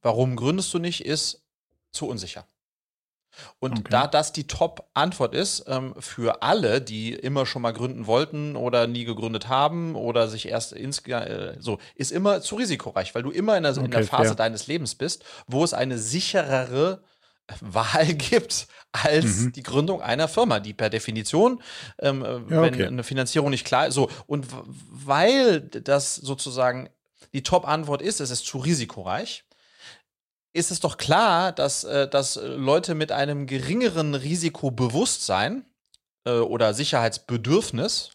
[SPEAKER 1] warum gründest du nicht, ist zu unsicher. Und
[SPEAKER 2] Okay.
[SPEAKER 1] da das die Top-Antwort ist, ähm, für alle, die immer schon mal gründen wollten oder nie gegründet haben oder sich erst ins, äh, so, ist immer zu risikoreich, weil du immer in der, in der
[SPEAKER 2] Okay,
[SPEAKER 1] Phase
[SPEAKER 2] fair.
[SPEAKER 1] deines Lebens bist, wo es eine sicherere Wahl gibt als
[SPEAKER 2] Mhm.
[SPEAKER 1] die Gründung einer Firma, die per Definition, ähm, äh,
[SPEAKER 2] Ja,
[SPEAKER 1] wenn
[SPEAKER 2] okay.
[SPEAKER 1] eine Finanzierung nicht klar ist, so, und weil das sozusagen die Top-Antwort ist, es ist zu risikoreich, ist es doch klar, dass, äh, dass Leute mit einem geringeren Risikobewusstsein äh, oder Sicherheitsbedürfnis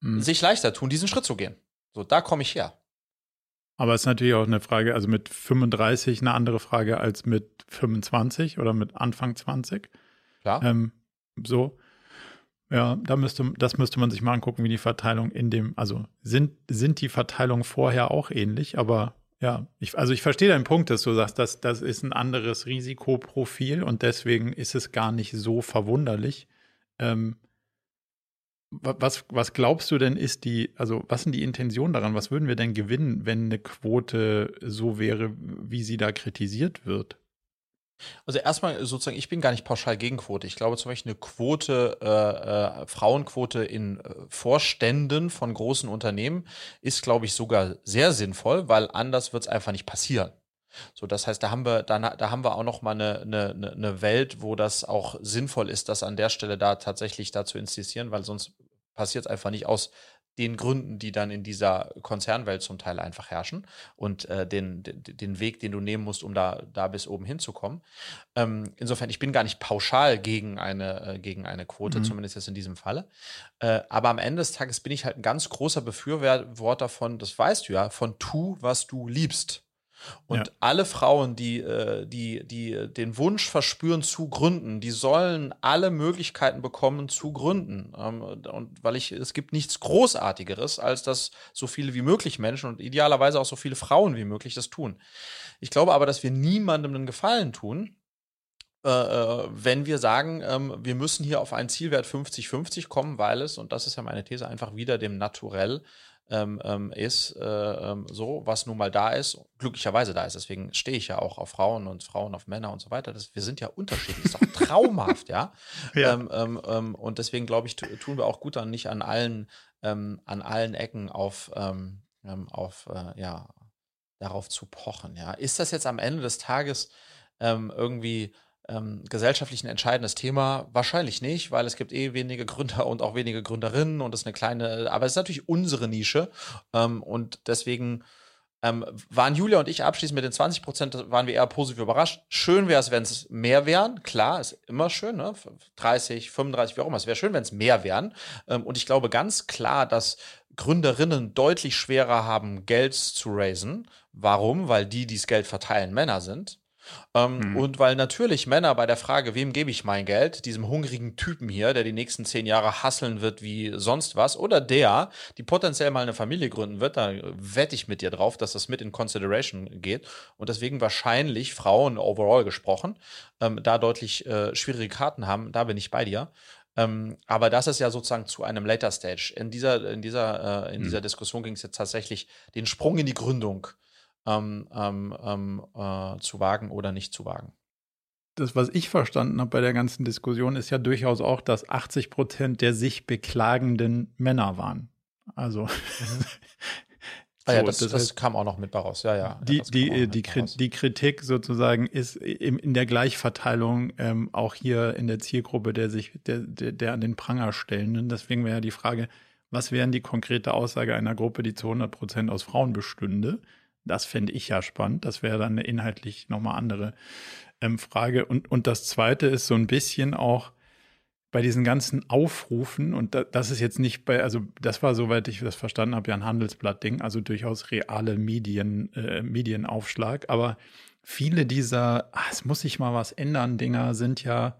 [SPEAKER 2] Mhm.
[SPEAKER 1] sich leichter tun, diesen Schritt zu gehen. So, da komme ich her.
[SPEAKER 2] Aber es ist natürlich auch eine Frage, also mit 35 eine andere Frage als mit 25 oder mit Anfang 20.
[SPEAKER 1] Klar.
[SPEAKER 2] Ähm, so. Ja, da müsste, das müsste man sich mal angucken, wie die Verteilung in dem, also sind, sind die Verteilungen vorher auch ähnlich, aber ja, ich, also ich verstehe deinen Punkt, dass du sagst, dass das ist ein anderes Risikoprofil und deswegen ist es gar nicht so verwunderlich. Ähm, was, was glaubst du denn ist die, also was sind die Intentionen daran? Was würden wir denn gewinnen, wenn eine Quote so wäre, wie sie da kritisiert wird?
[SPEAKER 1] Also erstmal sozusagen, ich bin gar nicht pauschal gegen Quote. Ich glaube zum Beispiel eine Quote, äh, äh, Frauenquote in äh, Vorständen von großen Unternehmen ist, glaube ich, sogar sehr sinnvoll, weil anders wird es einfach nicht passieren. So, das heißt, da haben wir, da, da haben wir auch noch mal eine, eine, eine- eine Welt, wo das auch sinnvoll ist, das an der Stelle da tatsächlich da zu insistieren, weil sonst passiert es einfach nicht aus den Gründen, die dann in dieser Konzernwelt zum Teil einfach herrschen und äh, den, den, Weg, den du nehmen musst, um da, da bis oben hinzukommen. Ähm, insofern, ich bin gar nicht pauschal gegen eine, äh, gegen eine Quote,
[SPEAKER 2] Mhm.
[SPEAKER 1] zumindest jetzt in diesem Falle. Äh, aber am Ende des Tages bin ich halt ein ganz großer Befürworter von, das weißt du ja, von tu, was du liebst. Und
[SPEAKER 2] Ja.
[SPEAKER 1] alle Frauen, die, äh, die, die den Wunsch verspüren zu gründen, die sollen alle Möglichkeiten bekommen zu gründen. Ähm, und weil ich, es gibt nichts Großartigeres, als dass so viele wie möglich Menschen und idealerweise auch so viele Frauen wie möglich das tun. Ich glaube aber, dass wir niemandem einen Gefallen tun, äh, äh, wenn wir sagen, ähm, wir müssen hier auf einen Zielwert 50-50 kommen, weil es, und das ist ja meine These, einfach wieder dem Naturell ähm, ähm, ist, äh, ähm, so, was nun mal da ist, glücklicherweise da ist. Deswegen stehe ich ja auch auf Frauen und Frauen auf Männer und so weiter. Das, wir sind ja unterschiedlich, ist doch traumhaft, ja.
[SPEAKER 2] Ja.
[SPEAKER 1] Ähm, ähm, ähm, und deswegen glaube ich, tu- tun wir auch gut an, nicht an allen, an allen Ecken auf, auf äh, ja, darauf zu pochen. Ja, ist das jetzt am Ende des Tages irgendwie ähm, gesellschaftlich ein entscheidendes Thema? Wahrscheinlich nicht, weil es gibt eh wenige Gründer und auch wenige Gründerinnen und es ist eine kleine, aber es ist natürlich unsere Nische ähm, und deswegen ähm, waren Julia und ich abschließend mit den 20 Prozent, waren wir eher positiv überrascht. Schön wäre es, wenn es mehr wären. Klar, ist immer schön, ne? 30, 35, wie auch immer. Es wäre schön, wenn es mehr wären. Ähm, und ich glaube ganz klar, dass Gründerinnen deutlich schwerer haben, Geld zu raisen. Warum? Weil die, die das Geld verteilen, Männer sind. Ähm,
[SPEAKER 2] Mhm.
[SPEAKER 1] Und weil natürlich Männer bei der Frage, wem gebe ich mein Geld, diesem hungrigen Typen hier, der die nächsten zehn Jahre hasseln wird wie sonst was, oder der, die potenziell mal eine Familie gründen wird, da wette ich mit dir drauf, dass das mit in Consideration geht. Und deswegen wahrscheinlich Frauen overall gesprochen, ähm, da deutlich äh, schwierige Karten haben, da bin ich bei dir. Ähm, aber das ist ja sozusagen zu einem Later Stage. In dieser, in dieser, äh, in
[SPEAKER 2] Mhm.
[SPEAKER 1] dieser Diskussion ging es jetzt tatsächlich den Sprung in die Gründung ähm, ähm, ähm, äh, zu wagen oder nicht zu wagen.
[SPEAKER 2] das, was ich verstanden habe bei der ganzen Diskussion, ist ja durchaus auch, dass 80 Prozent der sich beklagenden Männer waren. Also
[SPEAKER 1] Ah ja, das,
[SPEAKER 2] das
[SPEAKER 1] das,
[SPEAKER 2] heißt,
[SPEAKER 1] kam auch noch mit raus. Ja, ja.
[SPEAKER 2] die,
[SPEAKER 1] kam
[SPEAKER 2] die, die,
[SPEAKER 1] raus.
[SPEAKER 2] Die Kritik sozusagen ist im, in der Gleichverteilung ähm, auch hier in der Zielgruppe der sich, der, der, der an den Pranger stellenden. Deswegen wäre ja die Frage, was wären die konkrete Aussage einer Gruppe, die zu 100 Prozent aus Frauen bestünde? Das fände ich ja spannend. Das wäre dann eine inhaltlich nochmal andere ähm, Frage. Und, und das Zweite ist so ein bisschen auch bei diesen ganzen Aufrufen, und da, das ist jetzt nicht bei, also das war, soweit ich das verstanden habe, ja ein Handelsblatt-Ding, also durchaus reale Medien, äh, Medienaufschlag, aber viele dieser, ah, es muss sich mal was ändern, Dinger sind ja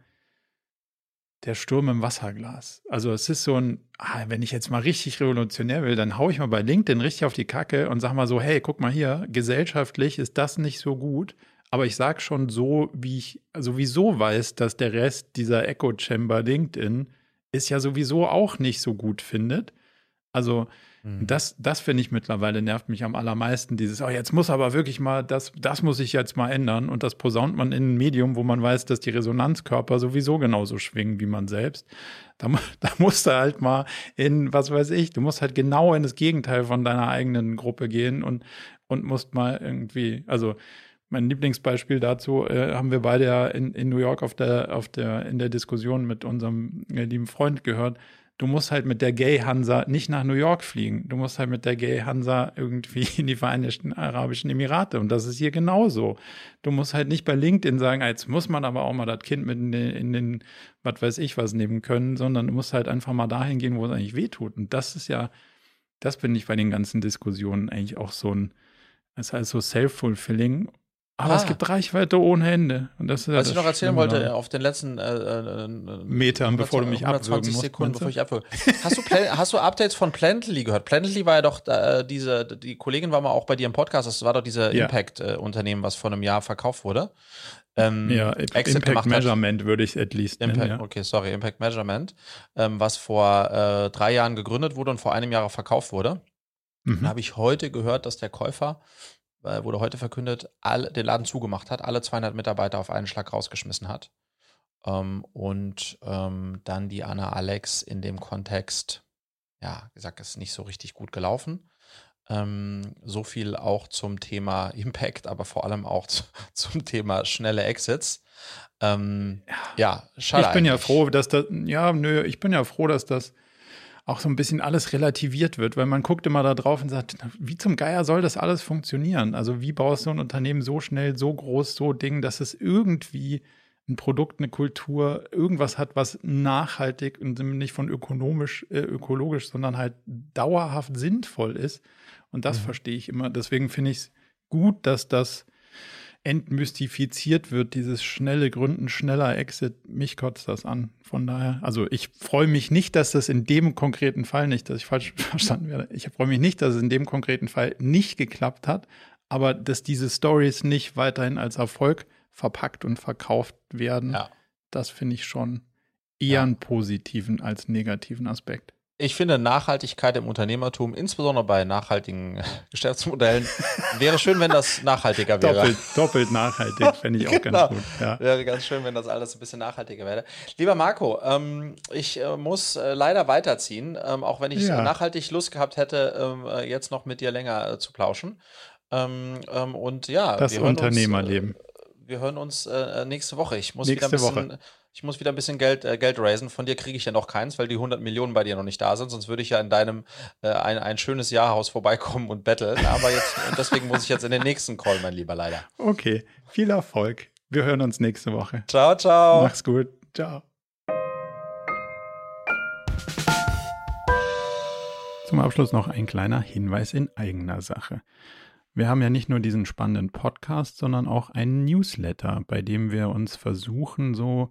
[SPEAKER 2] der Sturm im Wasserglas. Also es ist so ein, ah, wenn ich jetzt mal richtig revolutionär will, dann haue ich mal bei LinkedIn richtig auf die Kacke und sage mal so, hey, guck mal hier, gesellschaftlich ist das nicht so gut. Aber ich sage schon so, wie ich sowieso weiß, dass der Rest dieser Echo Chamber LinkedIn es ja sowieso auch nicht so gut findet. Also Mhm. Das, das finde ich mittlerweile nervt mich am allermeisten. Dieses, oh, jetzt muss aber wirklich mal, das, das muss ich jetzt mal ändern. Und das posaunt man in ein Medium, wo man weiß, dass die Resonanzkörper sowieso genauso schwingen wie man selbst. Da, da musst du halt mal in, was weiß ich, du musst halt genau in das Gegenteil von deiner eigenen Gruppe gehen und, und musst mal irgendwie, also mein Lieblingsbeispiel dazu äh, haben wir beide ja in, in New York auf der, auf der, in der Diskussion mit unserem äh, lieben Freund gehört du musst halt mit der Gay Hansa nicht nach New York fliegen. Du musst halt mit der Gay Hansa irgendwie in die Vereinigten Arabischen Emirate. Und das ist hier genauso. Du musst halt nicht bei LinkedIn sagen, jetzt muss man aber auch mal das Kind mit in den, in den was weiß ich was nehmen können, sondern du musst halt einfach mal dahin gehen, wo es eigentlich wehtut. Und das ist ja, das finde ich bei den ganzen Diskussionen eigentlich auch so ein, das heißt so self-fulfilling aber ah. es gibt Reichweite ohne Ende. Und das
[SPEAKER 1] Was ich noch erzählen wollte, auf den letzten äh, äh,
[SPEAKER 2] Metern, bevor du mich abwürgen
[SPEAKER 1] musst. Sekunden, bevor ich abwürge. Hast du, hast du Updates von Plantly gehört? Plantly war ja doch äh, diese, die Kollegin war mal auch bei dir im Podcast, das war doch dieser ja. Impact-Unternehmen, was vor einem Jahr verkauft wurde.
[SPEAKER 2] Ähm, ja, Impact Measurement würde ich at least
[SPEAKER 1] Impact,
[SPEAKER 2] nennen, ja.
[SPEAKER 1] Okay, sorry, Impact Measurement, ähm, was vor äh, drei Jahren gegründet wurde und vor einem Jahr verkauft wurde. Mhm. Dann habe ich heute gehört, dass der Käufer wurde heute verkündet, all, den Laden zugemacht hat, alle 200 Mitarbeiter auf einen Schlag rausgeschmissen hat. Ähm, und ähm, dann die Anna Alex in dem Kontext, ja, gesagt, ist nicht so richtig gut gelaufen. Ähm, so viel auch zum Thema Impact, aber vor allem auch zu, zum Thema schnelle Exits. Ähm, ja, schade.
[SPEAKER 2] Ich bin eigentlich. ja froh, dass das, ja, nö, ich bin ja froh, dass das auch so ein bisschen alles relativiert wird, weil man guckt immer da drauf und sagt, wie zum Geier soll das alles funktionieren? Also wie baust du ein Unternehmen so schnell, so groß, so Ding, dass es irgendwie ein Produkt, eine Kultur, irgendwas hat, was nachhaltig und nicht von ökonomisch, äh, ökologisch, sondern halt dauerhaft sinnvoll ist. Und das mhm. verstehe ich immer. Deswegen finde ich es gut, dass das entmystifiziert wird, dieses schnelle Gründen, schneller Exit, mich kotzt das an. Von daher, also ich freue mich nicht, dass das in dem konkreten Fall nicht, dass ich falsch verstanden werde, ich freue mich nicht, dass es in dem konkreten Fall nicht geklappt hat, aber dass diese Stories nicht weiterhin als Erfolg verpackt und verkauft werden, ja. das finde ich schon eher ja. einen positiven als negativen Aspekt
[SPEAKER 1] ich finde Nachhaltigkeit im Unternehmertum, insbesondere bei nachhaltigen Geschäftsmodellen, wäre schön, wenn das nachhaltiger wäre.
[SPEAKER 2] Doppelt, doppelt nachhaltig, fände ich auch genau. ganz gut.
[SPEAKER 1] Ja. Wäre ganz schön, wenn das alles ein bisschen nachhaltiger wäre. Lieber Marco, ähm, ich äh, muss äh, leider weiterziehen, ähm, auch wenn ich ja. nachhaltig Lust gehabt hätte, ähm, äh, jetzt noch mit dir länger äh, zu plauschen. Ähm, ähm, und ja,
[SPEAKER 2] das Unternehmerleben.
[SPEAKER 1] Uns, äh, wir hören uns äh, nächste Woche. Ich muss nächste wieder ein bisschen. Woche ich muss wieder ein bisschen Geld, äh, Geld raisen. Von dir kriege ich ja noch keins, weil die 100 Millionen bei dir noch nicht da sind. Sonst würde ich ja in deinem äh, ein, ein schönes Jahrhaus vorbeikommen und betteln. Aber jetzt, und deswegen muss ich jetzt in den nächsten Call, mein Lieber, leider.
[SPEAKER 2] Okay, viel Erfolg. Wir hören uns nächste Woche.
[SPEAKER 1] Ciao, ciao.
[SPEAKER 2] Mach's gut. Ciao. Zum Abschluss noch ein kleiner Hinweis in eigener Sache. Wir haben ja nicht nur diesen spannenden Podcast, sondern auch einen Newsletter, bei dem wir uns versuchen, so